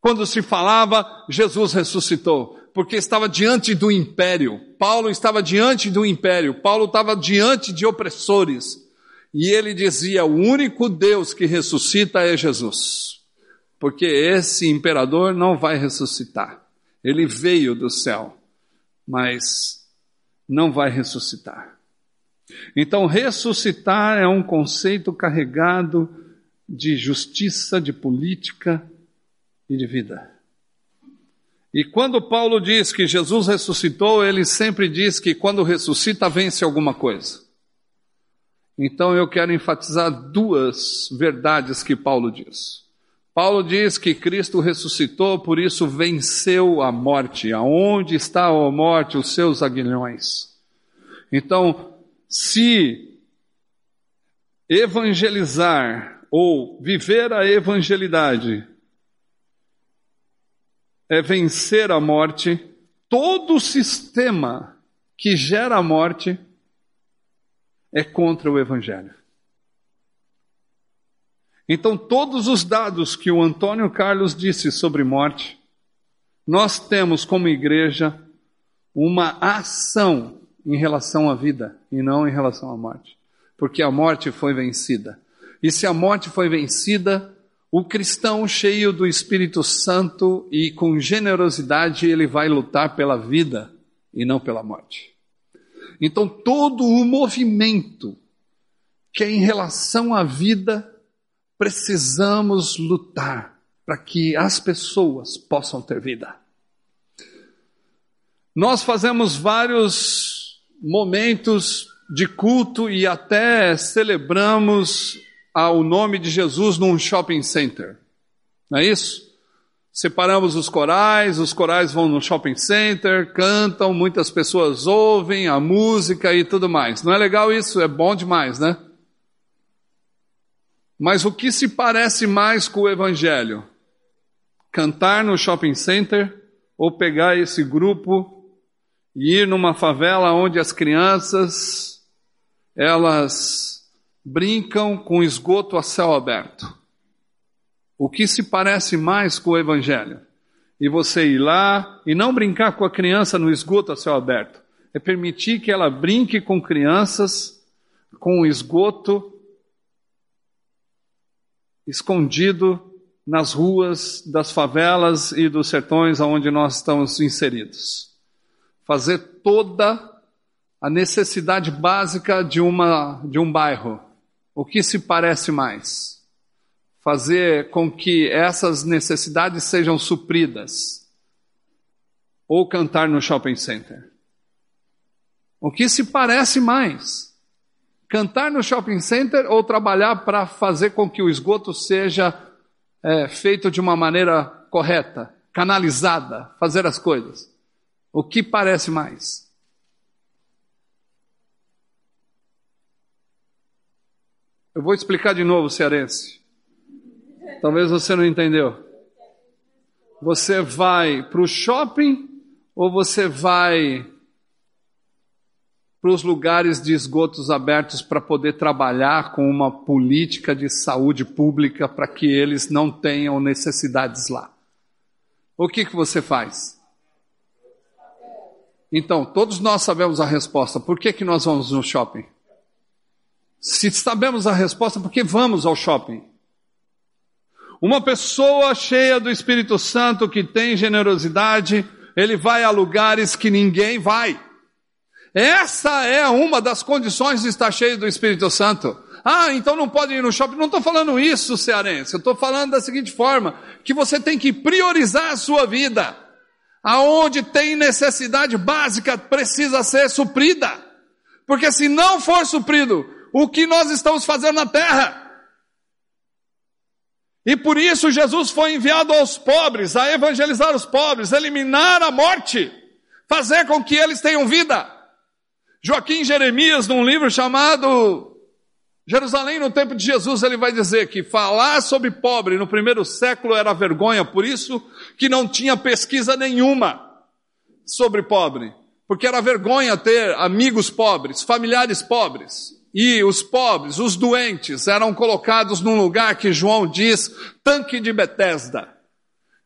Quando se falava Jesus ressuscitou porque estava diante do império. Paulo estava diante do império. Paulo estava diante de opressores. E ele dizia: o único Deus que ressuscita é Jesus. Porque esse imperador não vai ressuscitar. Ele veio do céu, mas não vai ressuscitar. Então, ressuscitar é um conceito carregado de justiça, de política e de vida. E quando Paulo diz que Jesus ressuscitou, ele sempre diz que quando ressuscita vence alguma coisa. Então eu quero enfatizar duas verdades que Paulo diz. Paulo diz que Cristo ressuscitou, por isso venceu a morte. Aonde está a morte, os seus aguilhões? Então, se evangelizar ou viver a evangelidade é vencer a morte, todo o sistema que gera a morte é contra o Evangelho. Então, todos os dados que o Antônio Carlos disse sobre morte, nós temos como igreja uma ação em relação à vida e não em relação à morte. Porque a morte foi vencida. E se a morte foi vencida, o cristão cheio do Espírito Santo e com generosidade, ele vai lutar pela vida e não pela morte. Então, todo o movimento que é em relação à vida, precisamos lutar para que as pessoas possam ter vida. Nós fazemos vários momentos de culto e até celebramos ao nome de Jesus num shopping center. Não é isso? Separamos os corais, os corais vão no shopping center, cantam, muitas pessoas ouvem a música e tudo mais. Não é legal isso? É bom demais, né? Mas o que se parece mais com o Evangelho? Cantar no shopping center ou pegar esse grupo e ir numa favela onde as crianças elas brincam com esgoto a céu aberto? O que se parece mais com o Evangelho? E você ir lá e não brincar com a criança no esgoto a céu aberto. É permitir que ela brinque com crianças com esgoto escondido nas ruas das favelas e dos sertões onde nós estamos inseridos. Fazer toda a necessidade básica de, uma, de um bairro. O que se parece mais? Fazer com que essas necessidades sejam supridas. Ou cantar no shopping center. O que se parece mais? Cantar no shopping center ou trabalhar para fazer com que o esgoto seja é, feito de uma maneira correta, canalizada, fazer as coisas? O que parece mais? Eu vou explicar de novo, cearense. Talvez você não entendeu. Você vai para o shopping ou você vai para os lugares de esgotos abertos para poder trabalhar com uma política de saúde pública para que eles não tenham necessidades lá. O que, que você faz? Então, todos nós sabemos a resposta. Por que, que nós vamos no shopping? Se sabemos a resposta, por que vamos ao shopping? Uma pessoa cheia do Espírito Santo que tem generosidade, ele vai a lugares que ninguém vai. Essa é uma das condições de estar cheio do Espírito Santo. Ah, então não pode ir no shopping. Não estou falando isso, cearense. Eu estou falando da seguinte forma: que você tem que priorizar a sua vida. Aonde tem necessidade básica precisa ser suprida. Porque se não for suprido, o que nós estamos fazendo na terra? E por isso Jesus foi enviado aos pobres, a evangelizar os pobres, eliminar a morte, fazer com que eles tenham vida. Joaquim Jeremias, num livro chamado Jerusalém no tempo de Jesus, ele vai dizer que falar sobre pobre no primeiro século era vergonha, por isso que não tinha pesquisa nenhuma sobre pobre, porque era vergonha ter amigos pobres, familiares pobres. E os pobres, os doentes, eram colocados num lugar que João diz tanque de Betesda.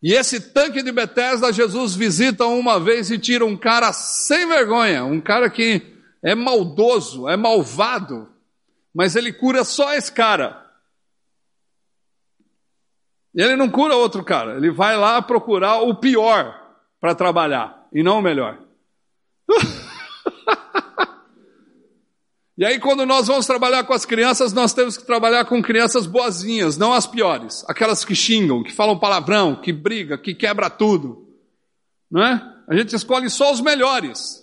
E esse tanque de Betesda, Jesus visita uma vez e tira um cara sem vergonha, um cara que é maldoso, é malvado, mas ele cura só esse cara. Ele não cura outro cara, ele vai lá procurar o pior para trabalhar e não o melhor. [laughs] e aí, quando nós vamos trabalhar com as crianças, nós temos que trabalhar com crianças boazinhas, não as piores, aquelas que xingam, que falam palavrão, que briga, que quebra tudo. Não é? A gente escolhe só os melhores.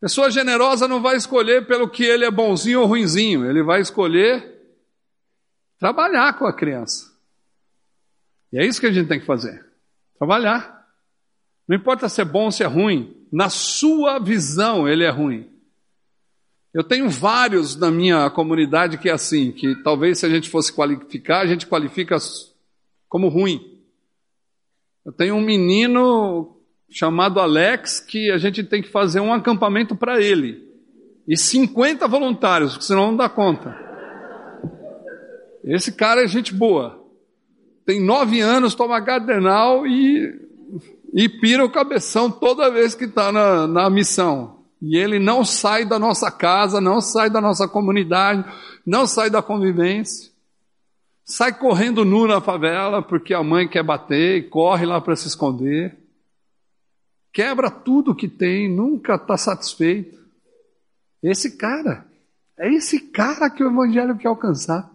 Pessoa generosa não vai escolher pelo que ele é bonzinho ou ruinzinho, ele vai escolher trabalhar com a criança. E é isso que a gente tem que fazer: trabalhar. Não importa se é bom ou se é ruim, na sua visão ele é ruim. Eu tenho vários na minha comunidade que é assim, que talvez se a gente fosse qualificar, a gente qualifica como ruim. Eu tenho um menino chamado Alex que a gente tem que fazer um acampamento para ele. E 50 voluntários, porque senão não dá conta. Esse cara é gente boa. Tem nove anos, toma gardenal e, e pira o cabeção toda vez que está na, na missão. E ele não sai da nossa casa, não sai da nossa comunidade, não sai da convivência. Sai correndo nu na favela porque a mãe quer bater e corre lá para se esconder quebra tudo que tem, nunca está satisfeito. Esse cara, é esse cara que o Evangelho quer alcançar.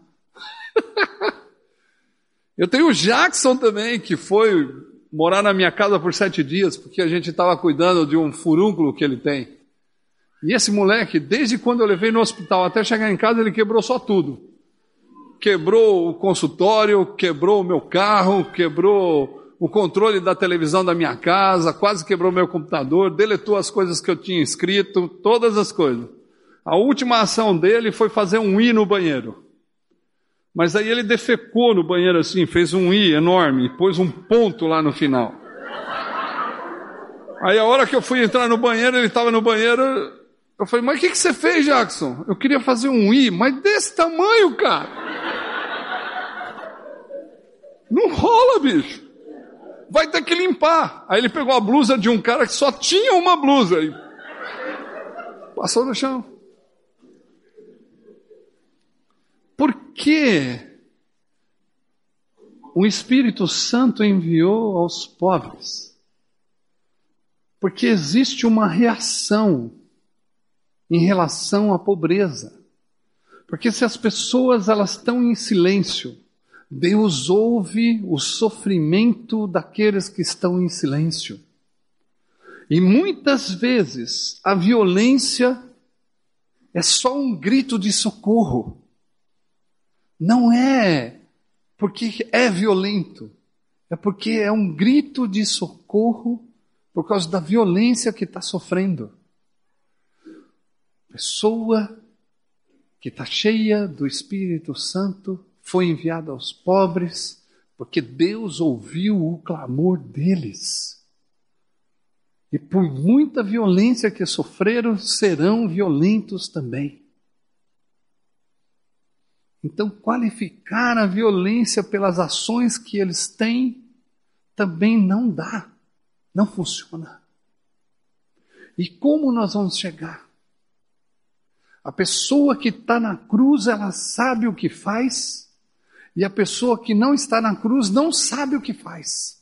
[laughs] Eu tenho o Jackson também, que foi morar na minha casa por sete dias, porque a gente estava cuidando de um furúnculo que ele tem. E esse moleque, desde quando eu levei no hospital até chegar em casa, ele quebrou só tudo. Quebrou o consultório, quebrou o meu carro, quebrou o controle da televisão da minha casa, quase quebrou meu computador, deletou as coisas que eu tinha escrito, todas as coisas. A última ação dele foi fazer um i no banheiro. Mas aí ele defecou no banheiro assim, fez um i enorme, pôs um ponto lá no final. Aí a hora que eu fui entrar no banheiro, ele estava no banheiro, eu falei, mas o que, que você fez, Jackson? Eu queria fazer um i, mas desse tamanho, cara. Não rola, bicho vai ter que limpar. Aí ele pegou a blusa de um cara que só tinha uma blusa e passou no chão. Por que o Espírito Santo enviou aos pobres? Porque existe uma reação em relação à pobreza. Porque se as pessoas elas estão em silêncio, Deus ouve o sofrimento daqueles que estão em silêncio. E muitas vezes a violência é só um grito de socorro. Não é porque é violento, é porque é um grito de socorro por causa da violência que está sofrendo. Pessoa que está cheia do Espírito Santo foi enviado aos pobres, porque Deus ouviu o clamor deles. E por muita violência que sofreram, serão violentos também. Então, qualificar a violência pelas ações que eles têm também não dá, não funciona. E como nós vamos chegar? A pessoa que está na cruz, ela sabe o que faz, e a pessoa que não está na cruz não sabe o que faz.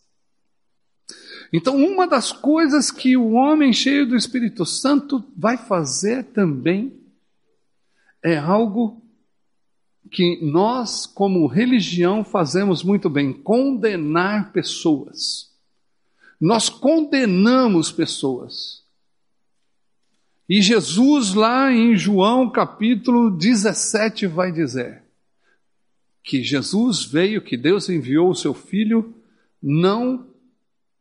Então, uma das coisas que o homem cheio do Espírito Santo vai fazer também é algo que nós, como religião, fazemos muito bem: condenar pessoas. Nós condenamos pessoas. E Jesus, lá em João capítulo 17, vai dizer: que Jesus veio, que Deus enviou o seu Filho, não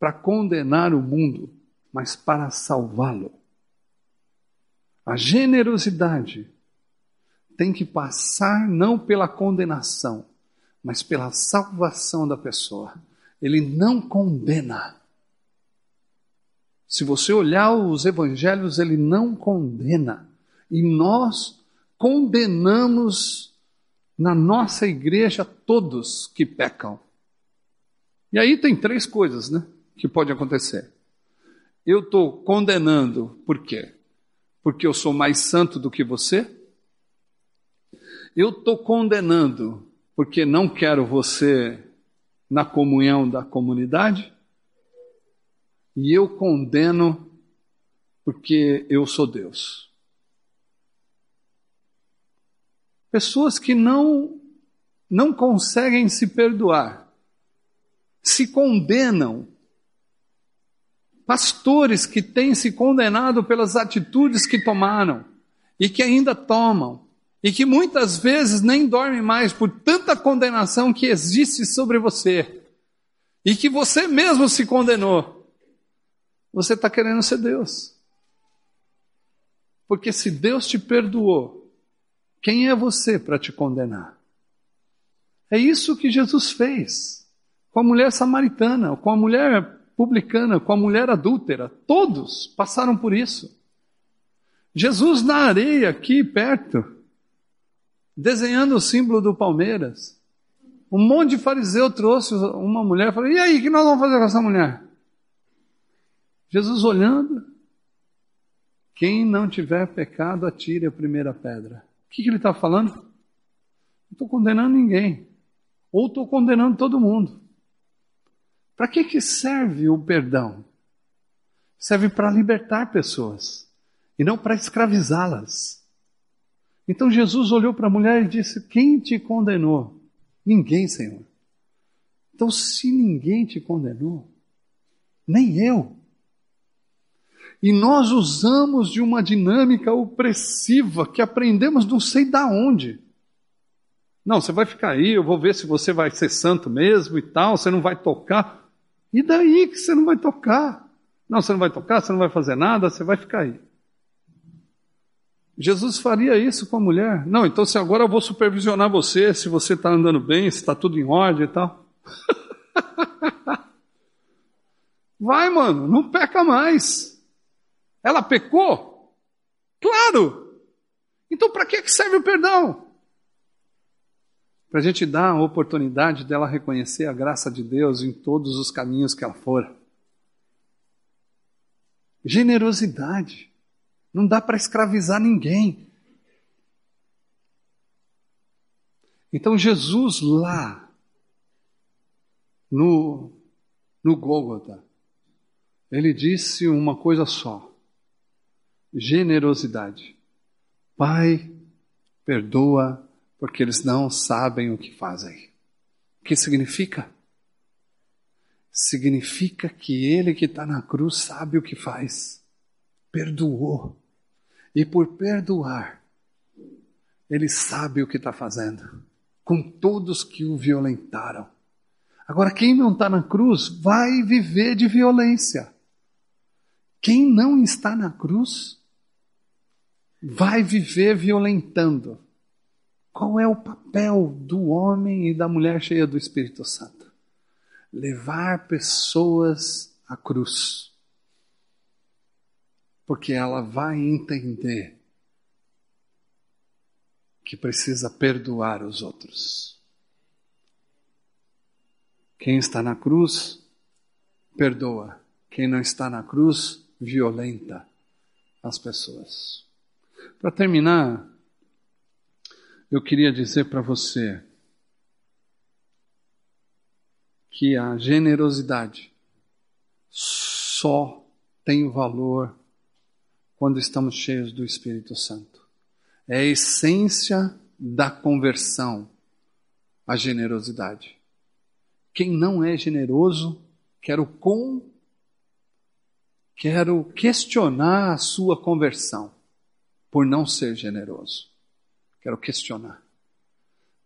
para condenar o mundo, mas para salvá-lo. A generosidade tem que passar não pela condenação, mas pela salvação da pessoa. Ele não condena. Se você olhar os evangelhos, ele não condena. E nós condenamos na nossa igreja todos que pecam. E aí tem três coisas, né, que pode acontecer. Eu estou condenando, por quê? Porque eu sou mais santo do que você? Eu estou condenando porque não quero você na comunhão da comunidade? E eu condeno porque eu sou Deus. Pessoas que não, não conseguem se perdoar, se condenam. Pastores que têm se condenado pelas atitudes que tomaram e que ainda tomam, e que muitas vezes nem dormem mais por tanta condenação que existe sobre você, e que você mesmo se condenou. Você está querendo ser Deus. Porque se Deus te perdoou, quem é você para te condenar? É isso que Jesus fez com a mulher samaritana, com a mulher publicana, com a mulher adúltera. Todos passaram por isso. Jesus na areia, aqui perto, desenhando o símbolo do Palmeiras. Um monte de fariseu trouxe uma mulher e falou: E aí, o que nós vamos fazer com essa mulher? Jesus olhando, quem não tiver pecado, atire a primeira pedra. O que, que ele está falando? Não estou condenando ninguém. Ou estou condenando todo mundo. Para que, que serve o perdão? Serve para libertar pessoas e não para escravizá-las. Então Jesus olhou para a mulher e disse: Quem te condenou? Ninguém, Senhor. Então, se ninguém te condenou, nem eu. E nós usamos de uma dinâmica opressiva que aprendemos não sei da onde. Não, você vai ficar aí, eu vou ver se você vai ser santo mesmo e tal, você não vai tocar. E daí que você não vai tocar? Não, você não vai tocar, você não vai fazer nada, você vai ficar aí. Jesus faria isso com a mulher. Não, então se agora eu vou supervisionar você, se você está andando bem, se está tudo em ordem e tal. [laughs] Vai, mano, não peca mais. Ela pecou? Claro! Então para que serve o perdão? Para a gente dar a oportunidade dela reconhecer a graça de Deus em todos os caminhos que ela for. Generosidade. Não dá para escravizar ninguém. Então Jesus lá, no, no Gólgota, ele disse uma coisa só: generosidade. Pai, perdoa, porque eles não sabem o que fazem. O que significa? Significa que ele que está na cruz sabe o que faz. Perdoou. E por perdoar, ele sabe o que está fazendo, com todos que o violentaram. Agora, quem não está na cruz vai viver de violência. Quem não está na cruz vai viver violentando. Qual é o papel do homem e da mulher cheia do Espírito Santo? Levar pessoas à cruz. Porque ela vai entender que precisa perdoar os outros. Quem está na cruz, perdoa. Quem não está na cruz, violenta as pessoas. Para terminar, eu queria dizer para você que a generosidade só tem valor quando estamos cheios do Espírito Santo. É a essência da conversão, a generosidade. Quem não é generoso, quer o com quero questionar a sua conversão por não ser generoso. Quero questionar.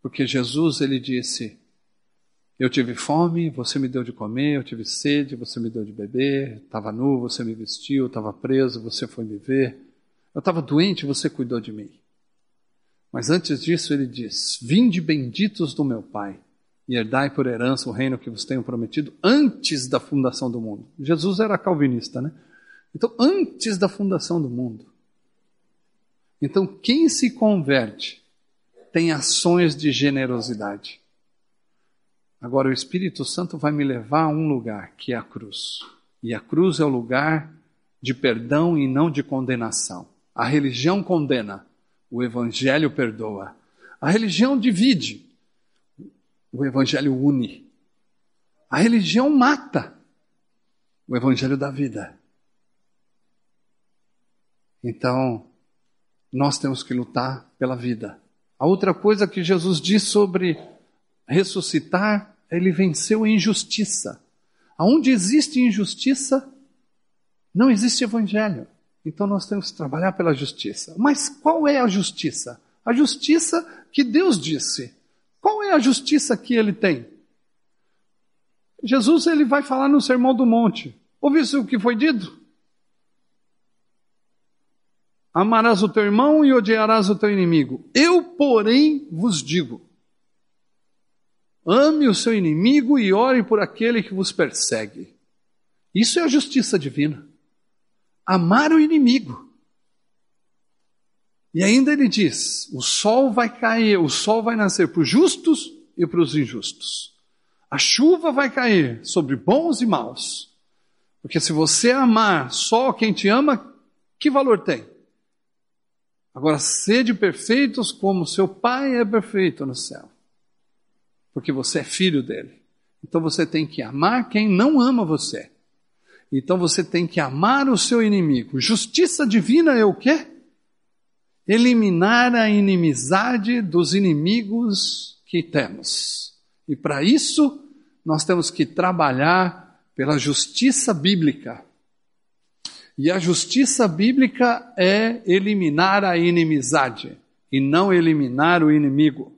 Porque Jesus, ele disse: Eu tive fome, você me deu de comer, eu tive sede, você me deu de beber, estava nu, você me vestiu, estava preso, você foi me ver. Eu estava doente, você cuidou de mim. Mas antes disso, ele diz: Vinde benditos do meu Pai e herdai por herança o reino que vos tenho prometido antes da fundação do mundo. Jesus era calvinista, né? Então, antes da fundação do mundo. Então, quem se converte tem ações de generosidade. Agora, o Espírito Santo vai me levar a um lugar, que é a cruz. E a cruz é o lugar de perdão e não de condenação. A religião condena, o Evangelho perdoa. A religião divide, o Evangelho une. A religião mata, o Evangelho dá vida. Então, nós temos que lutar pela vida. A outra coisa que Jesus diz sobre ressuscitar, ele venceu a injustiça. Aonde existe injustiça, não existe evangelho. Então nós temos que trabalhar pela justiça. Mas qual é a justiça? A justiça que Deus disse. Qual é a justiça que ele tem? Jesus ele vai falar no Sermão do Monte. Ouviu o que foi dito? Amarás o teu irmão e odiarás o teu inimigo. Eu, porém, vos digo: ame o seu inimigo e ore por aquele que vos persegue. Isso é a justiça divina. Amar o inimigo. E ainda ele diz: o sol vai cair, o sol vai nascer para os justos e para os injustos. A chuva vai cair sobre bons e maus. Porque se você amar só quem te ama, que valor tem? Agora, sede perfeitos como seu Pai é perfeito no céu. Porque você é filho dele. Então você tem que amar quem não ama você. Então você tem que amar o seu inimigo. Justiça divina é o quê? eliminar a inimizade dos inimigos que temos. E para isso, nós temos que trabalhar pela justiça bíblica. E a justiça bíblica é eliminar a inimizade e não eliminar o inimigo.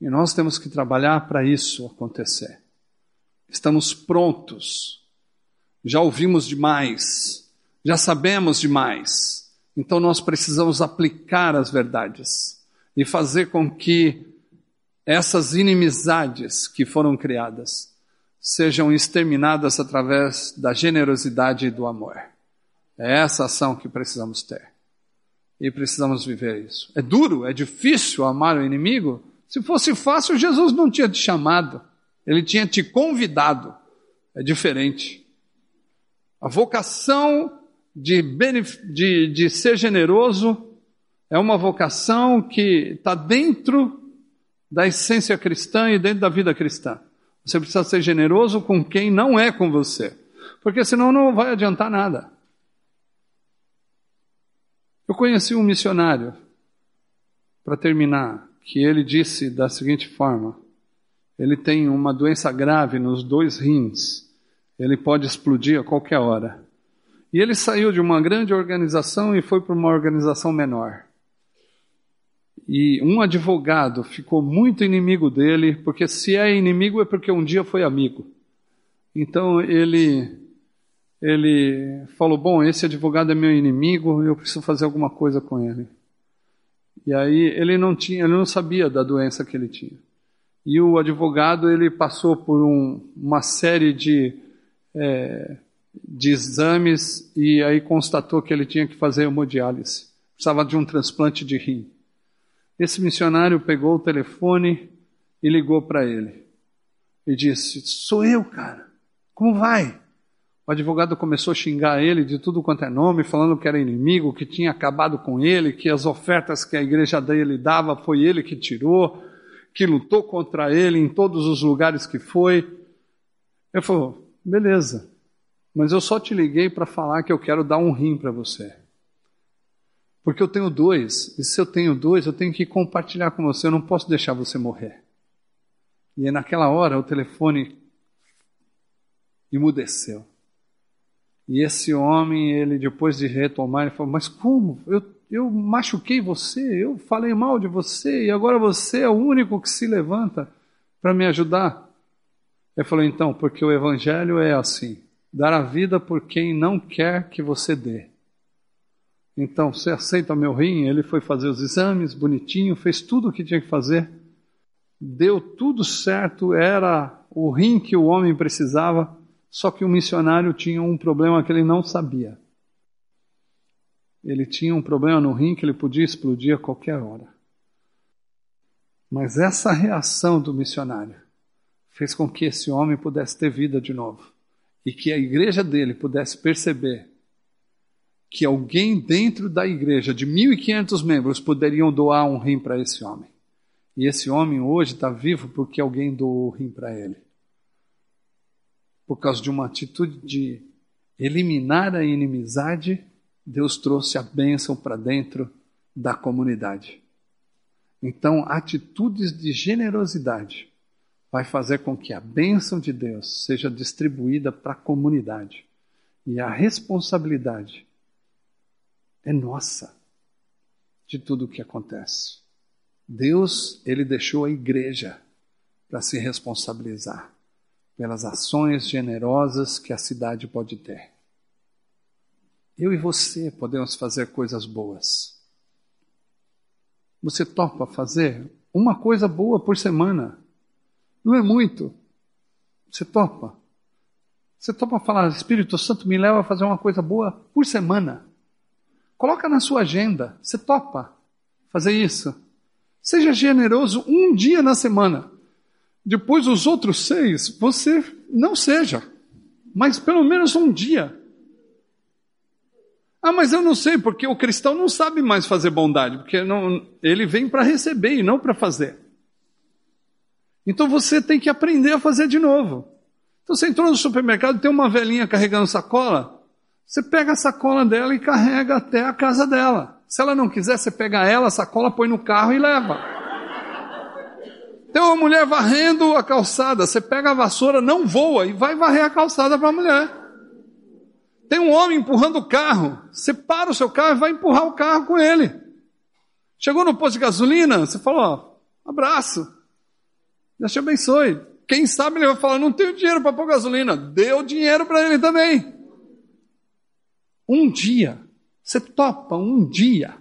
E nós temos que trabalhar para isso acontecer. estamos prontos, já ouvimos demais, já sabemos demais, então nós precisamos aplicar as verdades e fazer com que essas inimizades que foram criadas sejam exterminadas através da generosidade e do amor. É essa ação que precisamos ter. E precisamos viver isso. É duro, é difícil amar o inimigo. Se fosse fácil, Jesus não tinha te chamado. Ele tinha te convidado. É diferente. A vocação de, de, de ser generoso é uma vocação que está dentro da essência cristã e dentro da vida cristã. Você precisa ser generoso com quem não é com você, porque senão não vai adiantar nada. Eu conheci um missionário, para terminar, que ele disse da seguinte forma: ele tem uma doença grave nos dois rins, ele pode explodir a qualquer hora. E ele saiu de uma grande organização e foi para uma organização menor. E um advogado ficou muito inimigo dele, porque se é inimigo é porque um dia foi amigo. Então ele ele falou: Bom, esse advogado é meu inimigo, eu preciso fazer alguma coisa com ele. E aí ele não tinha, ele não sabia da doença que ele tinha. E o advogado ele passou por um, uma série de é, de exames e aí constatou que ele tinha que fazer hemodiálise. Precisava de um transplante de rim. Esse missionário pegou o telefone e ligou para ele. E disse: Sou eu, cara. Como vai? O advogado começou a xingar ele de tudo quanto é nome, falando que era inimigo, que tinha acabado com ele, que as ofertas que a igreja dele dava foi ele que tirou, que lutou contra ele em todos os lugares que foi. Ele falou: beleza, mas eu só te liguei para falar que eu quero dar um rim para você. Porque eu tenho dois, e se eu tenho dois, eu tenho que compartilhar com você, eu não posso deixar você morrer. E naquela hora o telefone emudeceu. E esse homem, ele depois de retomar, ele falou: Mas como? Eu, eu machuquei você, eu falei mal de você, e agora você é o único que se levanta para me ajudar. Ele falou: Então, porque o Evangelho é assim: dar a vida por quem não quer que você dê. Então, você aceita meu rim? Ele foi fazer os exames, bonitinho, fez tudo o que tinha que fazer. Deu tudo certo, era o rim que o homem precisava, só que o missionário tinha um problema que ele não sabia. Ele tinha um problema no rim que ele podia explodir a qualquer hora. Mas essa reação do missionário fez com que esse homem pudesse ter vida de novo e que a igreja dele pudesse perceber que alguém dentro da igreja, de 1.500 membros, poderiam doar um rim para esse homem. E esse homem hoje está vivo porque alguém doou o rim para ele. Por causa de uma atitude de eliminar a inimizade, Deus trouxe a bênção para dentro da comunidade. Então, atitudes de generosidade vai fazer com que a bênção de Deus seja distribuída para a comunidade. E a responsabilidade é nossa de tudo o que acontece. Deus, ele deixou a igreja para se responsabilizar pelas ações generosas que a cidade pode ter. Eu e você podemos fazer coisas boas. Você topa fazer uma coisa boa por semana? Não é muito. Você topa. Você topa falar, Espírito Santo me leva a fazer uma coisa boa por semana. Coloca na sua agenda. Você topa fazer isso? Seja generoso um dia na semana. Depois, os outros seis, você não seja. Mas pelo menos um dia. Ah, mas eu não sei, porque o cristão não sabe mais fazer bondade, porque não, ele vem para receber e não para fazer. Então você tem que aprender a fazer de novo. Então você entrou no supermercado, tem uma velhinha carregando sacola, você pega a sacola dela e carrega até a casa dela. Se ela não quiser, você pega ela, a sacola, põe no carro e leva. Tem uma mulher varrendo a calçada, você pega a vassoura, não voa e vai varrer a calçada para a mulher. Tem um homem empurrando o carro, você para o seu carro e vai empurrar o carro com ele. Chegou no posto de gasolina, você falou, abraço, Deus te abençoe. Quem sabe ele vai falar: não tenho dinheiro para pôr gasolina. Deu dinheiro para ele também. Um dia. Você topa um dia.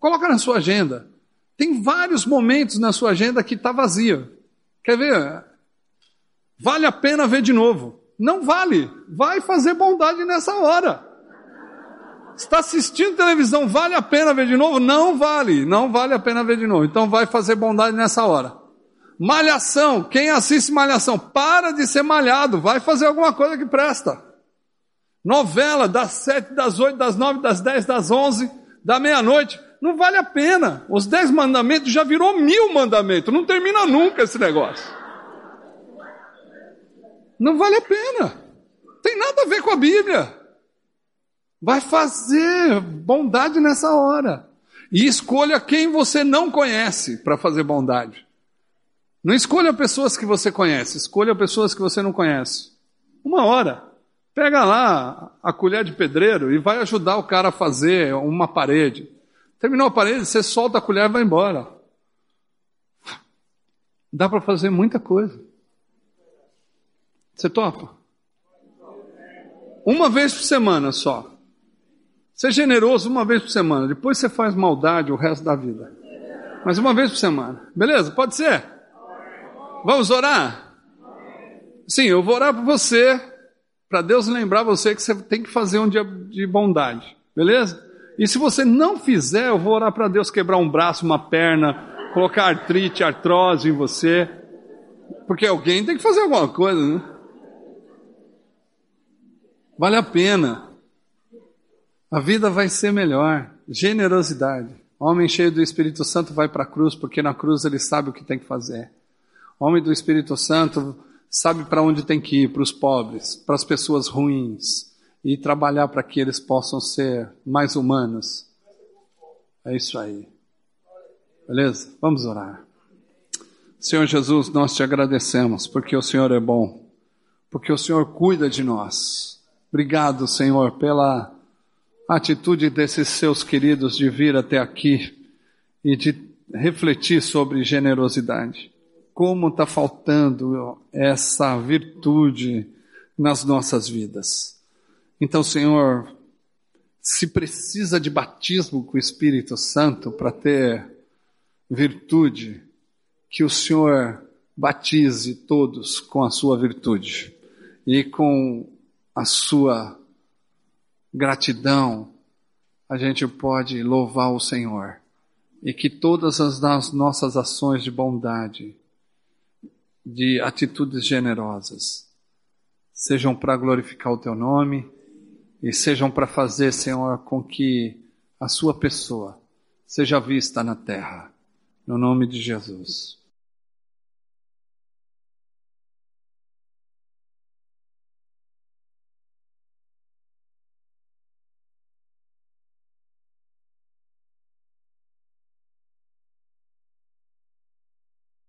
Coloca na sua agenda. Tem vários momentos na sua agenda que está vazia. Quer ver? Vale a pena ver de novo. Não vale. Vai fazer bondade nessa hora. Está assistindo televisão, vale a pena ver de novo? Não vale. Não vale a pena ver de novo. Então vai fazer bondade nessa hora. Malhação. Quem assiste malhação, para de ser malhado. Vai fazer alguma coisa que presta. Novela das sete, das oito, das nove, das dez, das onze, da meia-noite. Não vale a pena. Os dez mandamentos já virou mil mandamentos. Não termina nunca esse negócio. Não vale a pena. Tem nada a ver com a Bíblia. Vai fazer bondade nessa hora. E escolha quem você não conhece para fazer bondade. Não escolha pessoas que você conhece, escolha pessoas que você não conhece. Uma hora. Pega lá a colher de pedreiro e vai ajudar o cara a fazer uma parede. Terminou a parede, você solta a colher e vai embora. Dá para fazer muita coisa. Você topa? Uma vez por semana só. Seja generoso uma vez por semana. Depois você faz maldade o resto da vida. Mas uma vez por semana. Beleza? Pode ser? Vamos orar? Sim, eu vou orar por você para Deus lembrar você que você tem que fazer um dia de bondade, beleza? E se você não fizer, eu vou orar para Deus quebrar um braço, uma perna, colocar artrite, artrose em você, porque alguém tem que fazer alguma coisa, né? Vale a pena. A vida vai ser melhor. Generosidade. Homem cheio do Espírito Santo vai para a cruz, porque na cruz ele sabe o que tem que fazer. Homem do Espírito Santo sabe para onde tem que ir, para os pobres, para as pessoas ruins, e trabalhar para que eles possam ser mais humanos. É isso aí. Beleza? Vamos orar. Senhor Jesus, nós te agradecemos porque o Senhor é bom, porque o Senhor cuida de nós. Obrigado, Senhor, pela atitude desses seus queridos de vir até aqui e de refletir sobre generosidade como está faltando essa virtude nas nossas vidas. Então, Senhor, se precisa de batismo com o Espírito Santo para ter virtude, que o Senhor batize todos com a sua virtude e com a sua gratidão, a gente pode louvar o Senhor e que todas as nossas ações de bondade de atitudes generosas. Sejam para glorificar o teu nome e sejam para fazer, Senhor, com que a sua pessoa seja vista na terra. No nome de Jesus.